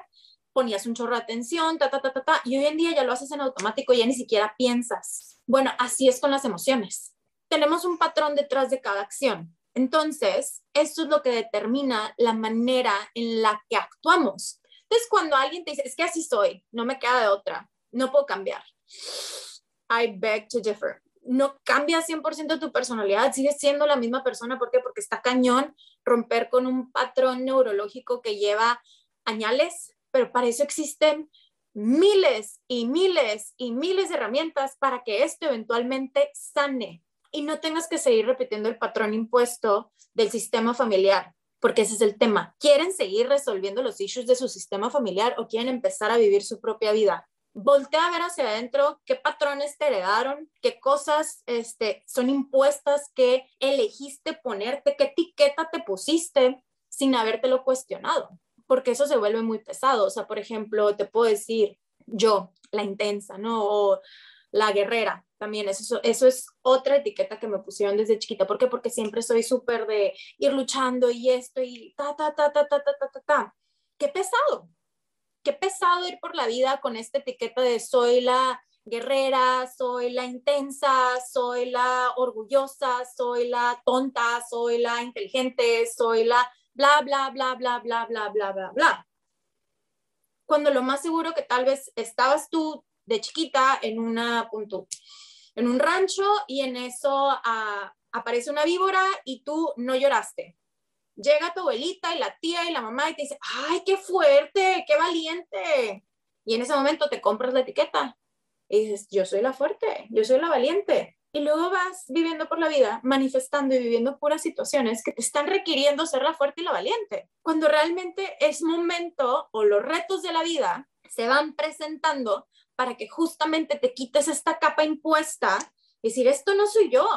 Speaker 2: ponías un chorro de atención, ta, ta, ta, ta, ta, y hoy en día ya lo haces en automático, ya ni siquiera piensas. Bueno, así es con las emociones tenemos un patrón detrás de cada acción. Entonces, esto es lo que determina la manera en la que actuamos. Entonces, cuando alguien te dice, es que así soy, no me queda de otra, no puedo cambiar. I beg to differ. No cambia 100% tu personalidad, sigues siendo la misma persona. ¿Por qué? Porque está cañón romper con un patrón neurológico que lleva añales, pero para eso existen miles y miles y miles de herramientas para que esto eventualmente sane y no tengas que seguir repitiendo el patrón impuesto del sistema familiar, porque ese es el tema. ¿Quieren seguir resolviendo los issues de su sistema familiar o quieren empezar a vivir su propia vida? Voltea a ver hacia adentro qué patrones te heredaron, qué cosas este, son impuestas, qué elegiste ponerte, qué etiqueta te pusiste sin habértelo cuestionado, porque eso se vuelve muy pesado. O sea, por ejemplo, te puedo decir yo, la intensa, ¿no? La guerrera, también eso, eso es otra etiqueta que me pusieron desde chiquita. ¿Por qué? Porque siempre soy súper de ir luchando y esto y ta, ta, ta, ta, ta, ta, ta, ta, ta. Qué pesado, qué pesado ir por la vida con esta etiqueta de soy la guerrera, soy la intensa, soy la orgullosa, soy la tonta, soy la inteligente, soy la bla, bla, bla, bla, bla, bla, bla, bla, bla. Cuando lo más seguro que tal vez estabas tú de chiquita en, una, en un rancho y en eso ah, aparece una víbora y tú no lloraste. Llega tu abuelita y la tía y la mamá y te dice, ay, qué fuerte, qué valiente. Y en ese momento te compras la etiqueta y dices, yo soy la fuerte, yo soy la valiente. y luego vas viviendo por la vida, manifestando y viviendo puras situaciones que te están requiriendo ser la fuerte y la valiente, cuando realmente es momento o los retos de la vida se van presentando para que justamente te quites esta capa impuesta y decir, esto no soy yo,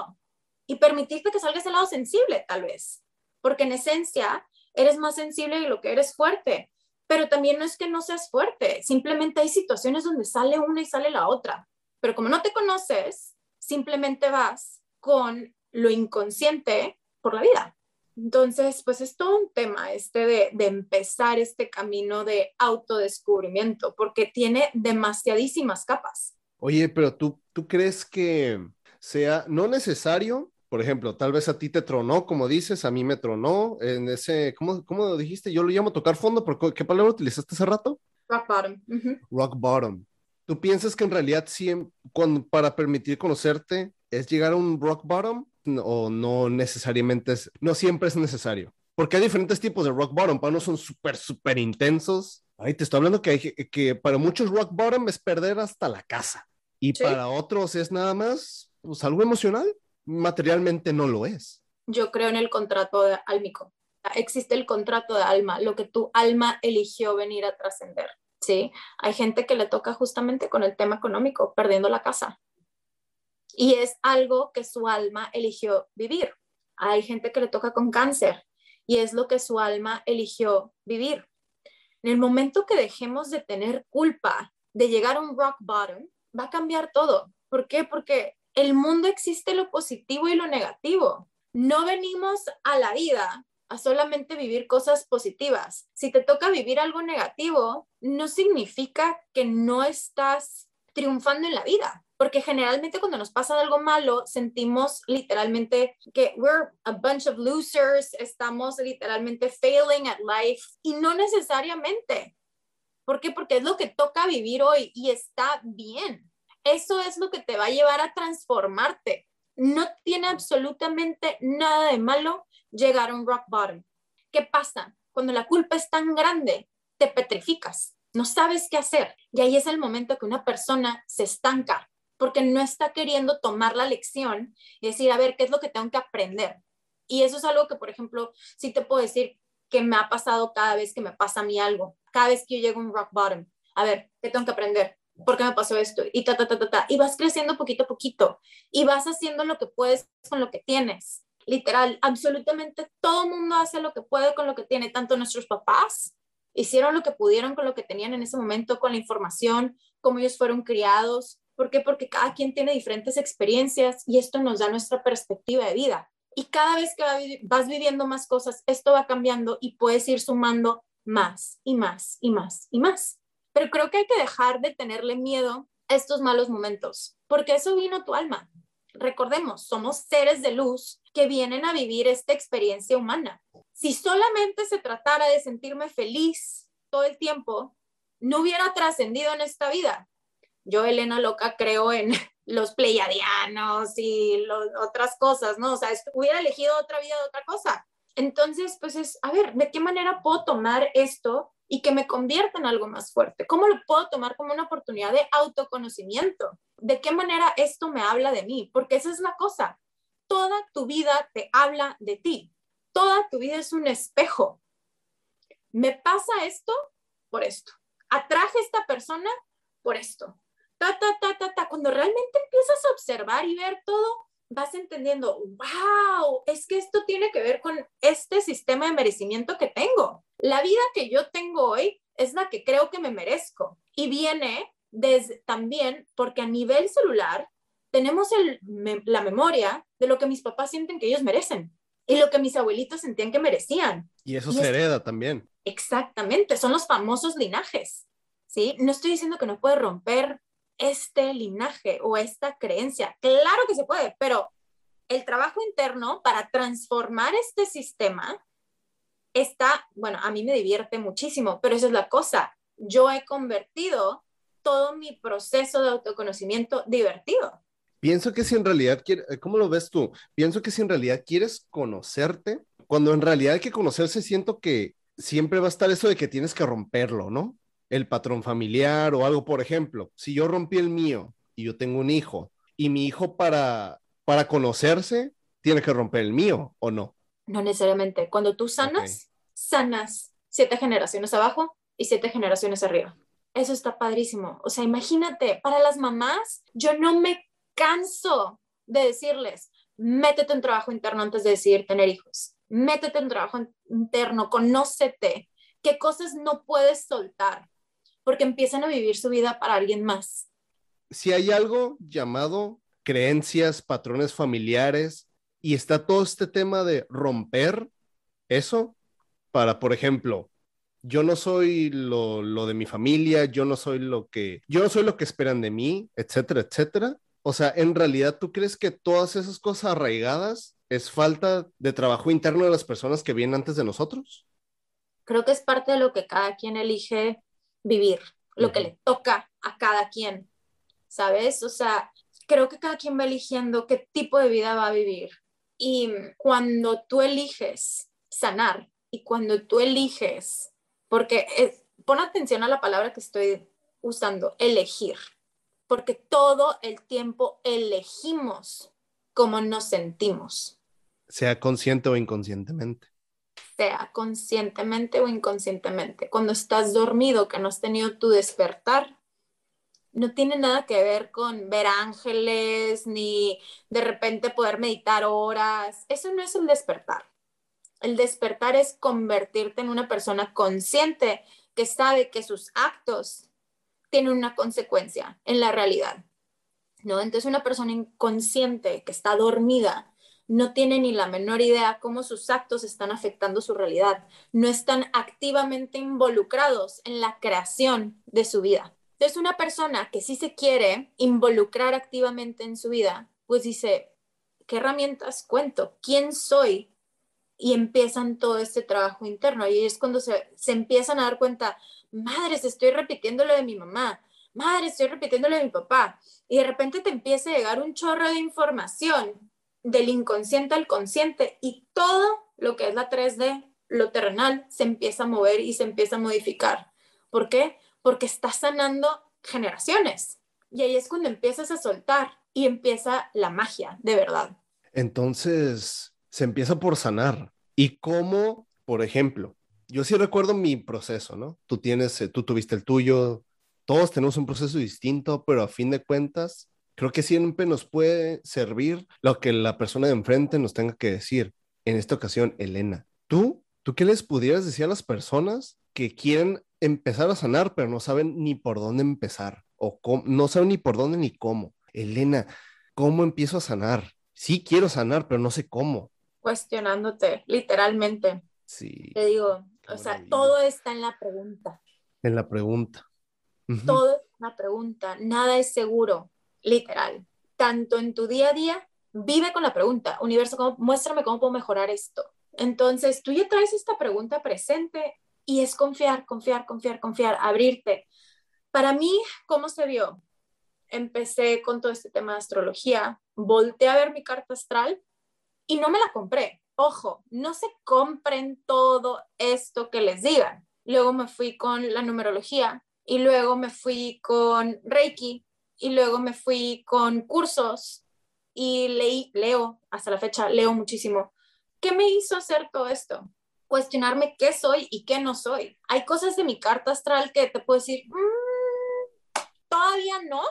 Speaker 2: y permitirte que salgas del lado sensible, tal vez, porque en esencia eres más sensible de lo que eres fuerte, pero también no es que no seas fuerte, simplemente hay situaciones donde sale una y sale la otra, pero como no te conoces, simplemente vas con lo inconsciente por la vida. Entonces, pues es todo un tema este de, de, empezar este camino de autodescubrimiento, porque tiene demasiadísimas capas.
Speaker 1: Oye, pero tú, tú crees que sea no necesario, por ejemplo, tal vez a ti te tronó, como dices, a mí me tronó en ese, ¿cómo, cómo dijiste? Yo lo llamo tocar fondo, pero ¿qué palabra utilizaste hace rato?
Speaker 2: Rock bottom.
Speaker 1: Rock bottom. ¿Tú piensas que en realidad sí, cuando, para permitir conocerte, es llegar a un rock bottom o no necesariamente es, no siempre es necesario? Porque hay diferentes tipos de rock bottom. Para unos son súper, súper intensos. Ay, te estoy hablando que, hay, que para muchos rock bottom es perder hasta la casa. Y ¿Sí? para otros es nada más pues, algo emocional. Materialmente no lo es.
Speaker 2: Yo creo en el contrato de álmico. Existe el contrato de alma, lo que tu alma eligió venir a trascender. ¿sí? Hay gente que le toca justamente con el tema económico, perdiendo la casa. Y es algo que su alma eligió vivir. Hay gente que le toca con cáncer y es lo que su alma eligió vivir. En el momento que dejemos de tener culpa de llegar a un rock bottom, va a cambiar todo. ¿Por qué? Porque el mundo existe lo positivo y lo negativo. No venimos a la vida a solamente vivir cosas positivas. Si te toca vivir algo negativo, no significa que no estás triunfando en la vida, porque generalmente cuando nos pasa algo malo, sentimos literalmente que we're a bunch of losers, estamos literalmente failing at life y no necesariamente. ¿Por qué? Porque es lo que toca vivir hoy y está bien. Eso es lo que te va a llevar a transformarte. No tiene absolutamente nada de malo llegar a un rock bottom. ¿Qué pasa? Cuando la culpa es tan grande, te petrificas, no sabes qué hacer. Y ahí es el momento que una persona se estanca porque no está queriendo tomar la lección y decir, a ver, ¿qué es lo que tengo que aprender? Y eso es algo que, por ejemplo, sí te puedo decir que me ha pasado cada vez que me pasa a mí algo, cada vez que yo llego a un rock bottom. A ver, ¿qué tengo que aprender? ¿Por qué me pasó esto? Y ta, ta, ta, ta, ta. Y vas creciendo poquito a poquito y vas haciendo lo que puedes con lo que tienes literal, absolutamente todo mundo hace lo que puede con lo que tiene, tanto nuestros papás hicieron lo que pudieron con lo que tenían en ese momento, con la información, cómo ellos fueron criados. ¿Por qué? Porque cada quien tiene diferentes experiencias y esto nos da nuestra perspectiva de vida. Y cada vez que vas viviendo más cosas, esto va cambiando y puedes ir sumando más y más y más y más. Pero creo que hay que dejar de tenerle miedo a estos malos momentos, porque eso vino tu alma. Recordemos, somos seres de luz que vienen a vivir esta experiencia humana. Si solamente se tratara de sentirme feliz todo el tiempo, no hubiera trascendido en esta vida. Yo, Elena Loca, creo en los pleiadianos y otras cosas, ¿no? O sea, hubiera elegido otra vida de otra cosa. Entonces, pues es, a ver, ¿de qué manera puedo tomar esto y que me convierta en algo más fuerte? ¿Cómo lo puedo tomar como una oportunidad de autoconocimiento? ¿De qué manera esto me habla de mí? Porque esa es la cosa. Toda tu vida te habla de ti. Toda tu vida es un espejo. Me pasa esto por esto. Atraje a esta persona por esto. Ta, ta, ta, ta, ta. Cuando realmente empiezas a observar y ver todo, vas entendiendo, wow, es que esto tiene que ver con este sistema de merecimiento que tengo. La vida que yo tengo hoy es la que creo que me merezco y viene desde, también porque a nivel celular tenemos el, la memoria de lo que mis papás sienten que ellos merecen y lo que mis abuelitos sentían que merecían.
Speaker 1: Y eso se hereda también.
Speaker 2: Exactamente, son los famosos linajes. ¿sí? No estoy diciendo que no puede romper este linaje o esta creencia. Claro que se puede, pero el trabajo interno para transformar este sistema está, bueno, a mí me divierte muchísimo, pero esa es la cosa. Yo he convertido todo mi proceso de autoconocimiento divertido.
Speaker 1: Pienso que si en realidad quieres, ¿cómo lo ves tú? Pienso que si en realidad quieres conocerte, cuando en realidad hay que conocerse, siento que siempre va a estar eso de que tienes que romperlo, ¿no? El patrón familiar o algo, por ejemplo, si yo rompí el mío y yo tengo un hijo y mi hijo para para conocerse, tiene que romper el mío o no.
Speaker 2: No necesariamente. Cuando tú sanas, sanas siete generaciones abajo y siete generaciones arriba. Eso está padrísimo. O sea, imagínate, para las mamás, yo no me canso de decirles, métete en trabajo interno antes de decidir tener hijos. Métete en trabajo interno, conócete, qué cosas no puedes soltar, porque empiezan a vivir su vida para alguien más.
Speaker 1: Si hay algo llamado creencias, patrones familiares, y está todo este tema de romper eso para, por ejemplo, yo no soy lo, lo, de mi familia, yo no soy lo que, yo no soy lo que esperan de mí, etcétera, etcétera. O sea, en realidad, ¿tú crees que todas esas cosas arraigadas es falta de trabajo interno de las personas que vienen antes de nosotros?
Speaker 2: Creo que es parte de lo que cada quien elige vivir, lo que le toca a cada quien, ¿sabes? O sea, creo que cada quien va eligiendo qué tipo de vida va a vivir. Y cuando tú eliges sanar y cuando tú eliges porque pon atención a la palabra que estoy usando, elegir, porque todo el tiempo elegimos cómo nos sentimos.
Speaker 1: Sea consciente o inconscientemente.
Speaker 2: Sea conscientemente o inconscientemente. Cuando estás dormido, que no has tenido tu despertar, no tiene nada que ver con ver ángeles ni de repente poder meditar horas. Eso no es el despertar. El despertar es convertirte en una persona consciente que sabe que sus actos tienen una consecuencia en la realidad. ¿no? Entonces una persona inconsciente que está dormida no tiene ni la menor idea cómo sus actos están afectando su realidad, no están activamente involucrados en la creación de su vida. Entonces una persona que sí se quiere involucrar activamente en su vida, pues dice, ¿qué herramientas cuento? ¿Quién soy? y empiezan todo este trabajo interno. Y es cuando se, se empiezan a dar cuenta, madres, estoy repitiendo lo de mi mamá, madre, estoy repitiendo lo de mi papá. Y de repente te empieza a llegar un chorro de información del inconsciente al consciente y todo lo que es la 3D, lo terrenal, se empieza a mover y se empieza a modificar. ¿Por qué? Porque está sanando generaciones. Y ahí es cuando empiezas a soltar y empieza la magia, de verdad.
Speaker 1: Entonces, se empieza por sanar. ¿Y cómo, por ejemplo, yo sí recuerdo mi proceso, ¿no? Tú tienes, eh, tú tuviste el tuyo, todos tenemos un proceso distinto, pero a fin de cuentas, creo que siempre nos puede servir lo que la persona de enfrente nos tenga que decir. En esta ocasión, Elena, ¿tú, tú qué les pudieras decir a las personas que quieren empezar a sanar, pero no saben ni por dónde empezar o no saben ni por dónde ni cómo? Elena, ¿cómo empiezo a sanar? Sí quiero sanar, pero no sé cómo
Speaker 2: cuestionándote, literalmente.
Speaker 1: Sí.
Speaker 2: Te digo, o sea, todo está en la pregunta.
Speaker 1: En la pregunta.
Speaker 2: Todo es una pregunta, nada es seguro, literal. Tanto en tu día a día, vive con la pregunta, universo, ¿cómo, muéstrame cómo puedo mejorar esto. Entonces, tú ya traes esta pregunta presente y es confiar, confiar, confiar, confiar, abrirte. Para mí, ¿cómo se vio? Empecé con todo este tema de astrología, volteé a ver mi carta astral y no me la compré. Ojo, no se compren todo esto que les digan. Luego me fui con la numerología y luego me fui con Reiki y luego me fui con cursos y leí, leo, hasta la fecha leo muchísimo. ¿Qué me hizo hacer todo esto? Cuestionarme qué soy y qué no soy. Hay cosas de mi carta astral que te puedo decir, mm, todavía no,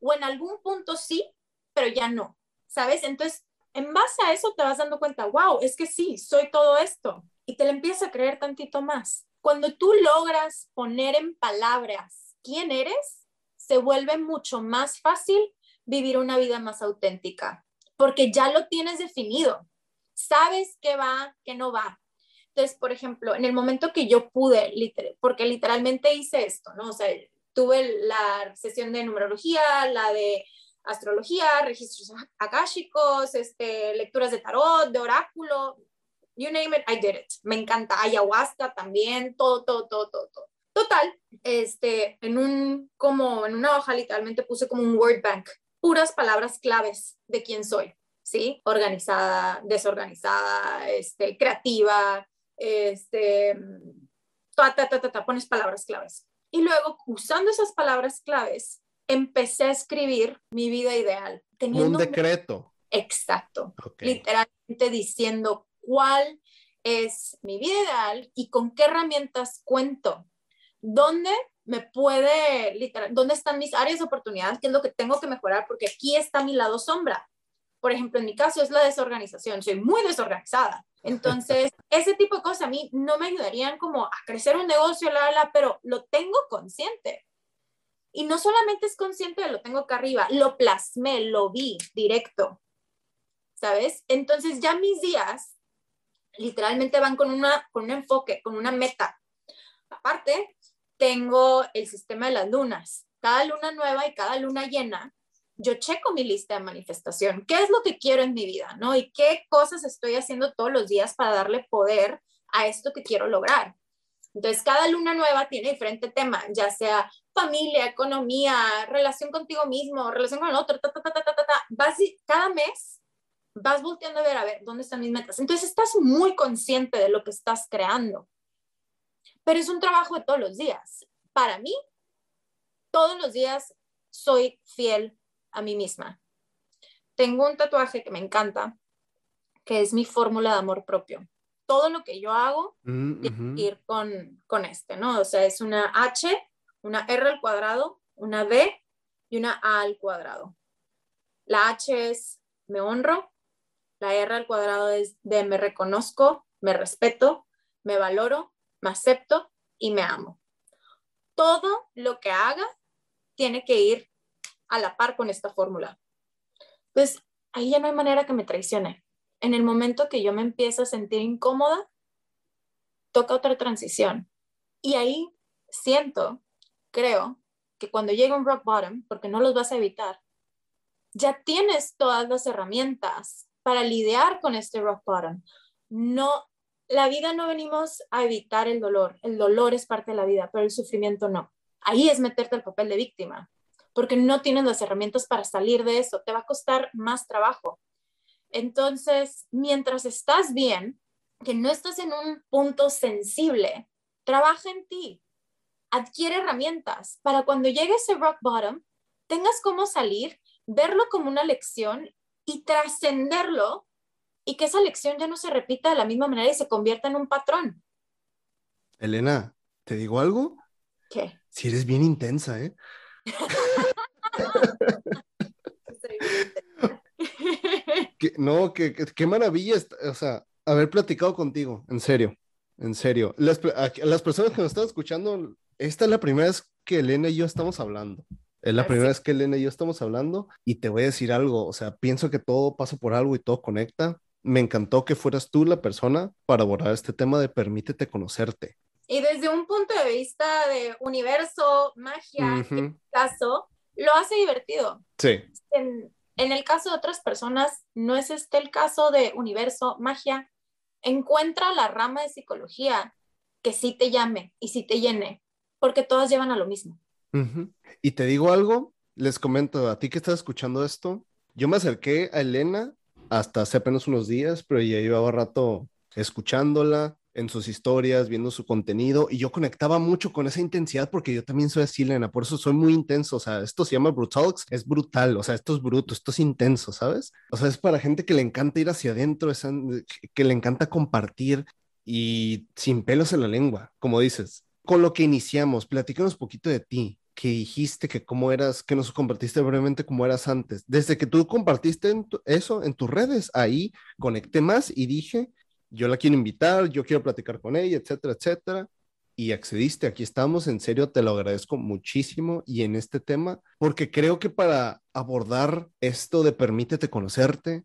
Speaker 2: o en algún punto sí, pero ya no, ¿sabes? Entonces en base a eso te vas dando cuenta, wow, es que sí, soy todo esto. Y te lo empiezas a creer tantito más. Cuando tú logras poner en palabras quién eres, se vuelve mucho más fácil vivir una vida más auténtica, porque ya lo tienes definido. Sabes qué va, qué no va. Entonces, por ejemplo, en el momento que yo pude, porque literalmente hice esto, ¿no? O sea, tuve la sesión de numerología, la de astrología, registros akáshicos, este, lecturas de tarot, de oráculo, you name it, I did it. Me encanta ayahuasca también, todo, todo, todo, todo, todo. Total, este, en un, como en una hoja literalmente puse como un word bank, puras palabras claves de quién soy, ¿sí? Organizada, desorganizada, este, creativa, este, ta, ta, ta, ta, pones palabras claves. Y luego, usando esas palabras claves, empecé a escribir mi vida ideal.
Speaker 1: Teniendo un decreto.
Speaker 2: Exacto. Literalmente diciendo cuál es mi vida ideal y con qué herramientas cuento. ¿Dónde me puede, literal, dónde están mis áreas de oportunidad? ¿Qué es lo que tengo que mejorar? Porque aquí está mi lado sombra. Por ejemplo, en mi caso es la desorganización. Soy muy desorganizada. Entonces, ese tipo de cosas a mí no me ayudarían como a crecer un negocio, la, la, pero lo tengo consciente. Y no solamente es consciente de lo tengo acá arriba, lo plasmé, lo vi directo. ¿Sabes? Entonces ya mis días literalmente van con, una, con un enfoque, con una meta. Aparte, tengo el sistema de las lunas. Cada luna nueva y cada luna llena, yo checo mi lista de manifestación. ¿Qué es lo que quiero en mi vida? ¿no? ¿Y qué cosas estoy haciendo todos los días para darle poder a esto que quiero lograr? Entonces, cada luna nueva tiene diferente tema, ya sea familia, economía, relación contigo mismo, relación con el otro, ta, ta, ta, ta, ta, cada mes vas volteando a ver, a ver, ¿dónde están mis metas? Entonces, estás muy consciente de lo que estás creando. Pero es un trabajo de todos los días. Para mí, todos los días soy fiel a mí misma. Tengo un tatuaje que me encanta, que es mi fórmula de amor propio todo lo que yo hago mm, tiene que ir con, con este, ¿no? O sea, es una H, una R al cuadrado, una B y una A al cuadrado. La H es me honro, la R al cuadrado es de me reconozco, me respeto, me valoro, me acepto y me amo. Todo lo que haga tiene que ir a la par con esta fórmula. Pues ahí ya no hay manera que me traicione en el momento que yo me empiezo a sentir incómoda, toca otra transición. Y ahí siento, creo, que cuando llega un rock bottom, porque no los vas a evitar, ya tienes todas las herramientas para lidiar con este rock bottom. No, la vida no venimos a evitar el dolor. El dolor es parte de la vida, pero el sufrimiento no. Ahí es meterte el papel de víctima, porque no tienes las herramientas para salir de eso. Te va a costar más trabajo. Entonces, mientras estás bien, que no estás en un punto sensible, trabaja en ti, adquiere herramientas para cuando llegue ese rock bottom, tengas cómo salir, verlo como una lección y trascenderlo y que esa lección ya no se repita de la misma manera y se convierta en un patrón.
Speaker 1: Elena, ¿te digo algo?
Speaker 2: ¿Qué?
Speaker 1: Si eres bien intensa, ¿eh? no, qué, qué maravilla, o sea, haber platicado contigo, en serio, en serio. Las, las personas que nos están escuchando, esta es la primera vez que Elena y yo estamos hablando. Es la primera vez que Elena y yo estamos hablando y te voy a decir algo, o sea, pienso que todo pasa por algo y todo conecta. Me encantó que fueras tú la persona para abordar este tema de permítete conocerte.
Speaker 2: Y desde un punto de vista de universo, magia, en este caso, lo hace divertido.
Speaker 1: Sí.
Speaker 2: En el caso de otras personas, no es este el caso de universo, magia. Encuentra la rama de psicología que sí te llame y sí te llene, porque todas llevan a lo mismo.
Speaker 1: Y te digo algo, les comento a ti que estás escuchando esto, yo me acerqué a Elena hasta hace apenas unos días, pero ya llevaba rato escuchándola, en sus historias, viendo su contenido, y yo conectaba mucho con esa intensidad porque yo también soy así, Lena, por eso soy muy intenso, o sea, esto se llama Brutalx, es brutal, o sea, esto es bruto, esto es intenso, ¿sabes? O sea, es para gente que le encanta ir hacia adentro, que le encanta compartir y sin pelos en la lengua, como dices. Con lo que iniciamos, platícanos poquito de ti, que dijiste que cómo eras, que nos compartiste brevemente cómo eras antes. Desde que tú compartiste eso en tus redes, ahí conecté más y dije, yo la quiero invitar, yo quiero platicar con ella, etcétera, etcétera. Y accediste, aquí estamos, en serio, te lo agradezco muchísimo y en este tema, porque creo que para abordar esto de permítete conocerte,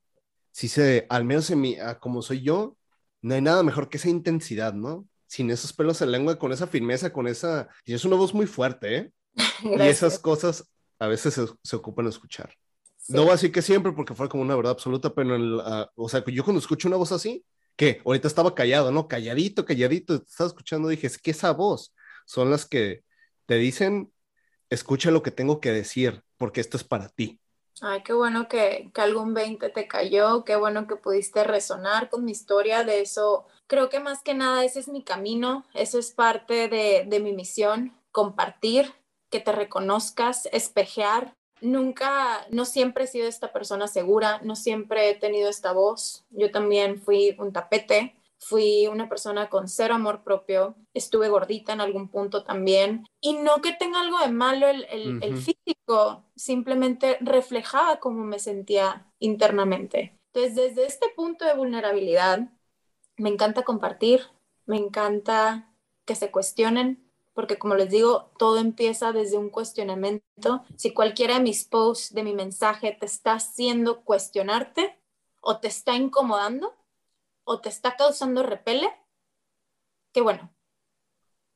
Speaker 1: si se, al menos en mi, como soy yo, no hay nada mejor que esa intensidad, ¿no? Sin esos pelos en lengua, con esa firmeza, con esa, y es una voz muy fuerte, ¿eh? y esas cosas a veces se, se ocupan escuchar. No voy a decir que siempre porque fue como una verdad absoluta, pero en o sea, yo cuando escucho una voz así, que ahorita estaba callado, ¿no? Calladito, calladito, estaba escuchando, dije, es que esa voz son las que te dicen, escucha lo que tengo que decir, porque esto es para ti.
Speaker 2: Ay, qué bueno que, que algún 20 te cayó, qué bueno que pudiste resonar con mi historia, de eso creo que más que nada ese es mi camino, eso es parte de, de mi misión, compartir, que te reconozcas, espejear nunca, no siempre he sido esta persona segura, no siempre he tenido esta voz. Yo también fui un tapete, fui una persona con cero amor propio, estuve gordita en algún punto también. Y no que tenga algo de malo el, el, físico, simplemente reflejaba cómo me sentía internamente. Entonces, desde este punto de vulnerabilidad, me encanta compartir, me encanta que se cuestionen, porque como les digo, todo empieza desde un cuestionamiento. Si cualquiera de mis posts, de mi mensaje, te está haciendo cuestionarte o te está incomodando o te está causando repele, qué bueno.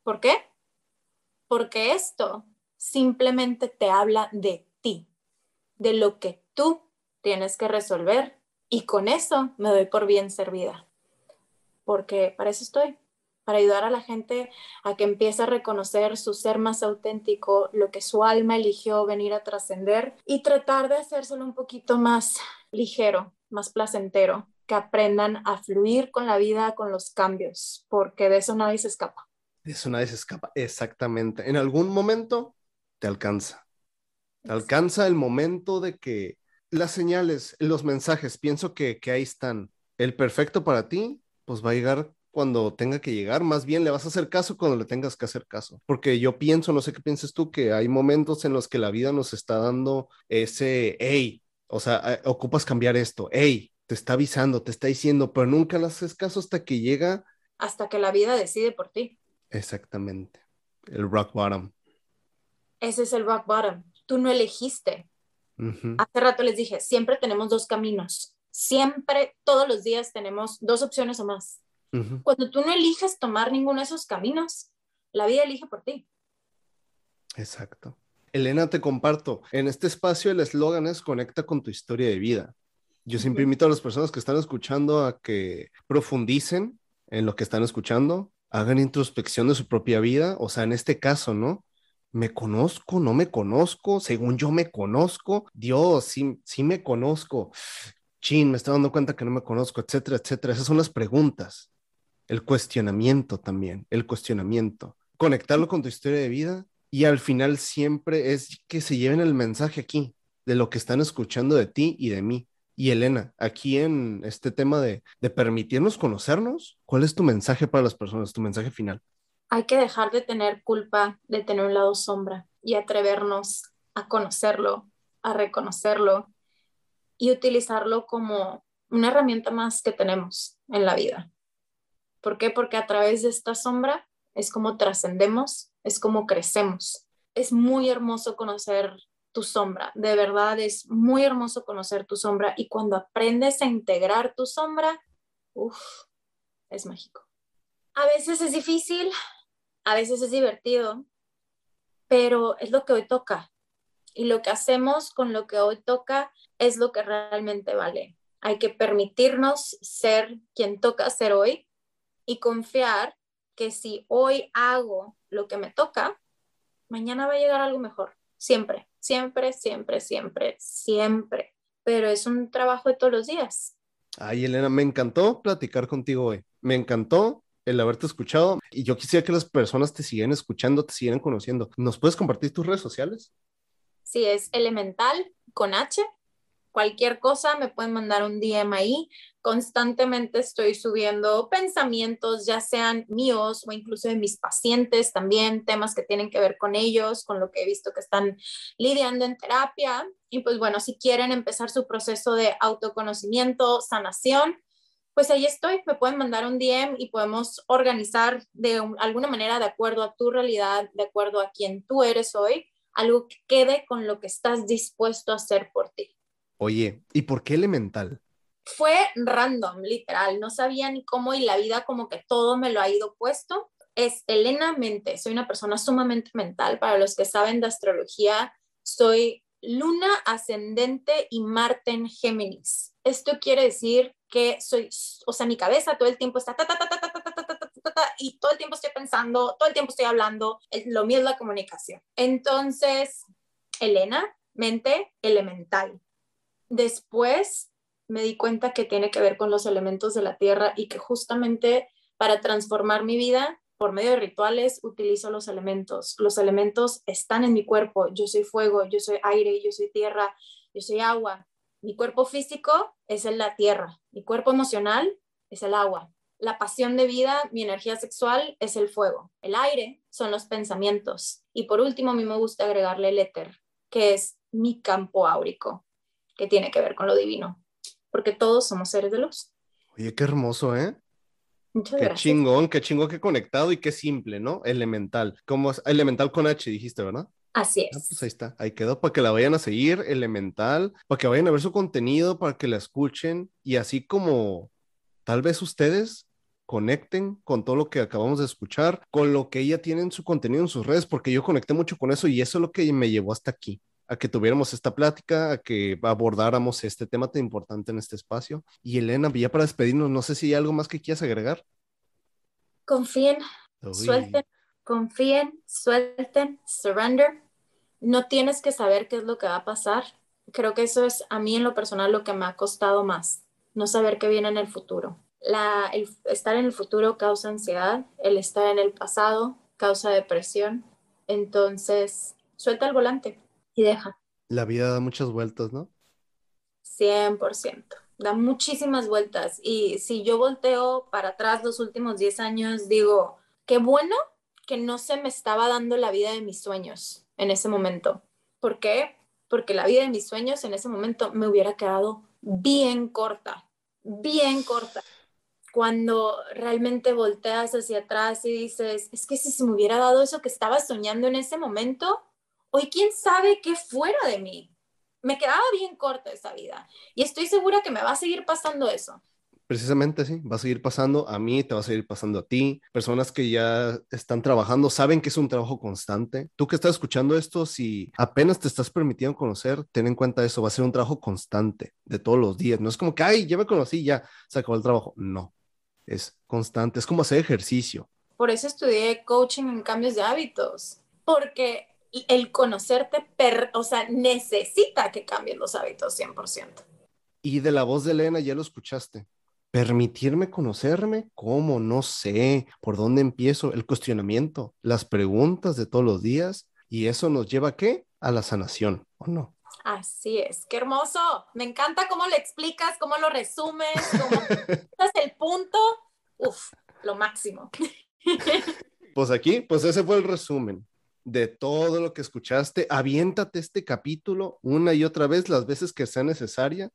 Speaker 2: ¿Por qué? Porque esto simplemente te habla de ti, de lo que tú tienes que resolver y con eso me doy por bien servida. Porque para eso estoy, para ayudar a la gente a que empiece a reconocer su ser más auténtico, lo que su alma eligió venir a trascender y tratar de hacérselo un poquito más ligero, más placentero, que aprendan a fluir con la vida, con los cambios, porque de eso nadie se escapa.
Speaker 1: De eso nadie se escapa, exactamente. En algún momento te alcanza. Te alcanza el momento de que las señales, los mensajes, pienso que, que ahí están. El perfecto para ti, pues va a llegar cuando tenga que llegar, más bien le vas a hacer caso cuando le tengas que hacer caso. Porque yo pienso, no sé qué piensas tú, que hay momentos en los que la vida nos está dando ese, hey, o sea, ocupas cambiar esto, hey, te está avisando, te está diciendo, pero nunca le haces caso hasta que llega.
Speaker 2: Hasta que la vida decide por ti.
Speaker 1: Exactamente. El rock bottom.
Speaker 2: Ese es el rock bottom. Tú no elegiste. Hace rato les dije, siempre tenemos dos caminos. Siempre, todos los días tenemos dos opciones o más. Cuando tú no eliges tomar ninguno de esos caminos, la vida elige por ti.
Speaker 1: Exacto. Elena, te comparto, en este espacio el eslogan es conecta con tu historia de vida. Yo siempre invito a las personas que están escuchando a que profundicen en lo que están escuchando, hagan introspección de su propia vida, o sea, en este caso, ¿no? ¿Me conozco? ¿No me conozco? Según yo me conozco, Dios, sí, sí me conozco. Chin, me estoy dando cuenta que no me conozco, etcétera, etcétera. Esas son las preguntas el cuestionamiento también, el cuestionamiento, conectarlo con tu historia de vida y al final siempre es que se lleven el mensaje aquí de lo que están escuchando de ti y de mí. Y Elena, aquí en este tema de, de permitirnos conocernos, ¿cuál es tu mensaje para las personas, tu mensaje final?
Speaker 2: Hay que dejar de tener culpa de tener un lado sombra y atrevernos a conocerlo, a reconocerlo y utilizarlo como una herramienta más que tenemos en la vida. ¿Por qué? Porque a través de esta sombra es como trascendemos, es como crecemos. Es muy hermoso conocer tu sombra, de verdad es muy hermoso conocer tu sombra y cuando aprendes a integrar tu sombra, uff, es mágico. A veces es difícil, a veces es divertido, pero es lo que hoy toca. Y lo que hacemos con lo que hoy toca es lo que realmente vale. Hay que permitirnos ser quien toca ser hoy y confiar que si hoy hago lo que me toca, mañana va a llegar algo mejor. Siempre, siempre, siempre, siempre, siempre. Pero es un trabajo de todos los días.
Speaker 1: Ay, Elena, me encantó platicar contigo hoy. Me encantó el haberte escuchado y yo quisiera que las personas te sigan escuchando, te sigan conociendo. ¿Nos puedes compartir tus redes sociales?
Speaker 2: Sí, es elemental con H. Cualquier cosa me pueden mandar un DM ahí constantemente estoy subiendo pensamientos, ya sean míos o incluso de mis pacientes también, temas que tienen que ver con ellos, con lo que he visto que están lidiando en terapia. Y pues bueno, si quieren empezar su proceso de autoconocimiento, sanación, pues ahí estoy, me pueden mandar un DM y podemos organizar de alguna manera de acuerdo a tu realidad, de acuerdo a quien tú eres hoy, algo que quede con lo que estás dispuesto a hacer por ti.
Speaker 1: Oye, ¿y por qué elemental?
Speaker 2: Fue random, literal, no sabía ni cómo y la vida como que todo me lo ha ido puesto. Es Elena Mente, soy una persona sumamente mental. Para los que saben de astrología, soy Luna ascendente y Marte en Géminis. Esto quiere decir que soy, o sea, mi cabeza todo el tiempo está ta, ta, ta, ta, ta, ta, ta, ta, y todo el tiempo estoy pensando, todo el tiempo estoy hablando, lo mío es la comunicación. Entonces, Elena, mente elemental. Después me di cuenta que tiene que ver con los elementos de la tierra y que justamente para transformar mi vida por medio de rituales utilizo los elementos. Los elementos están en mi cuerpo. Yo soy fuego, yo soy aire, yo soy tierra, yo soy agua. Mi cuerpo físico es el la tierra. Mi cuerpo emocional es el agua. La pasión de vida, mi energía sexual es el fuego. El aire son los pensamientos. Y por último, a mí me gusta agregarle el éter, que es mi campo áurico, que tiene que ver con lo divino, porque todos somos seres de luz.
Speaker 1: Oye, qué hermoso, ¿eh?
Speaker 2: Muchas
Speaker 1: qué chingón, qué chingón, qué conectado y qué simple, ¿no? Elemental. Como es? Elemental con H, dijiste, ¿verdad?
Speaker 2: Así
Speaker 1: Ah,
Speaker 2: es.
Speaker 1: pues ahí está, ahí quedó para que la vayan a seguir, Elemental, para que vayan a ver su contenido, para que la escuchen y así como tal vez ustedes conecten con todo lo que acabamos de escuchar, con lo que ella tiene en su contenido en sus redes, porque yo conecté mucho con eso y eso es lo que me llevó hasta aquí, a que tuviéramos esta plática, a que abordáramos este tema tan importante en este espacio. Y Elena, ya para despedirnos, no sé si hay algo más que quieras agregar.
Speaker 2: Confíen,
Speaker 1: Uy,
Speaker 2: suelten, confíen, suelten, surrender. No tienes que saber qué es lo que va a pasar. Creo que eso es a mí en lo personal lo que me ha costado más, no saber qué viene en el futuro. La, el estar en el futuro causa ansiedad, el estar en el pasado causa depresión. Entonces, suelta el volante y deja.
Speaker 1: La vida da muchas vueltas, ¿no?
Speaker 2: 100%. Da muchísimas vueltas. Y si yo volteo para atrás los últimos 10 años, digo, qué bueno que no se me estaba dando la vida de mis sueños en ese momento. ¿Por qué? Porque la vida de mis sueños en ese momento me hubiera quedado bien corta, bien corta. Cuando realmente volteas hacia atrás y dices, es que si se me hubiera dado eso que estaba soñando en ese momento, hoy quién sabe qué fuera de mí. Me quedaba bien corta esa vida y estoy segura que me va a seguir pasando eso.
Speaker 1: Precisamente sí, va a seguir pasando a mí, te va a seguir pasando a ti. Personas que ya están trabajando saben que es un trabajo constante. Tú que estás escuchando esto, si apenas te estás permitiendo conocer, ten en cuenta eso, va a ser un trabajo constante de todos los días. No es como que, ay, ya me conocí, ya se acabó el trabajo. No, es constante, es como hacer ejercicio.
Speaker 2: Por eso estudié coaching en cambios de hábitos, porque el conocerte, per, o sea, necesita que cambien los hábitos 100%.
Speaker 1: Y de la voz de Elena ya lo escuchaste. Permitirme conocerme, ¿cómo? No sé, ¿por dónde empiezo? El cuestionamiento, las preguntas de todos los días, y eso nos lleva a qué? A la sanación, ¿o no?
Speaker 2: Así es, qué hermoso. Me encanta cómo lo explicas, cómo lo resumes, cómo das el punto. Uf, lo máximo.
Speaker 1: Pues aquí, pues ese fue el resumen de todo lo que escuchaste. Aviéntate este capítulo una y otra vez, las veces que sea necesaria,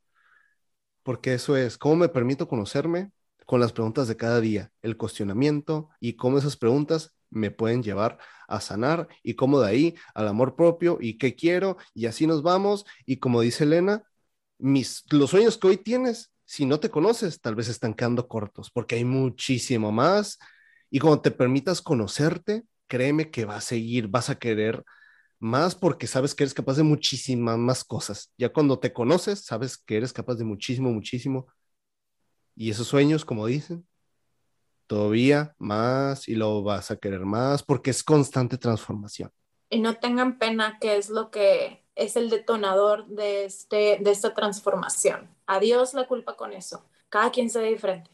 Speaker 1: porque eso es, ¿cómo me permito conocerme? Con las preguntas de cada día, el cuestionamiento y cómo esas preguntas me pueden llevar a sanar y cómo de ahí al amor propio y qué quiero y así nos vamos. Y como dice Elena, mis, los sueños que hoy tienes, si no te conoces, tal vez están quedando cortos porque hay muchísimo más. Y cuando te permitas conocerte, créeme que va a seguir, vas a querer más porque sabes que eres capaz de muchísimas más cosas. Ya cuando te conoces, sabes que eres capaz de muchísimo, muchísimo. Y esos sueños, como dicen, todavía más y lo vas a querer más porque es constante transformación.
Speaker 2: Y no tengan pena que es lo que es el detonador de, este, de esta transformación. Adiós la culpa con eso. Cada quien se ve diferente.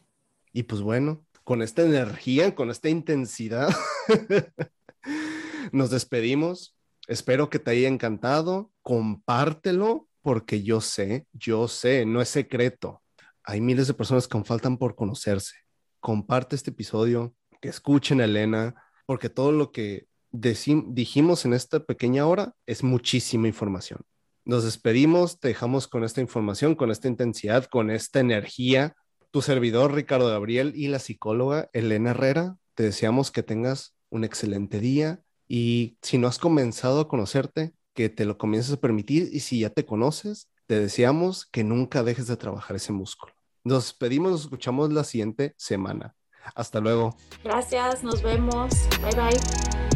Speaker 1: Y pues bueno, con esta energía, con esta intensidad, nos despedimos. Espero que te haya encantado. Compártelo porque yo sé, yo sé, no es secreto. Hay miles de personas que aún faltan por conocerse. Comparte este episodio, que escuchen a Elena, porque todo lo que dijimos en esta pequeña hora es muchísima información. Nos despedimos, te dejamos con esta información, con esta intensidad, con esta energía. Tu servidor Ricardo Gabriel y la psicóloga Elena Herrera, te deseamos que tengas un excelente día y si no has comenzado a conocerte, que te lo comiences a permitir y si ya te conoces, te deseamos que nunca dejes de trabajar ese músculo. Nos despedimos, nos escuchamos la siguiente semana. Hasta luego.
Speaker 2: Gracias, nos vemos. Bye bye.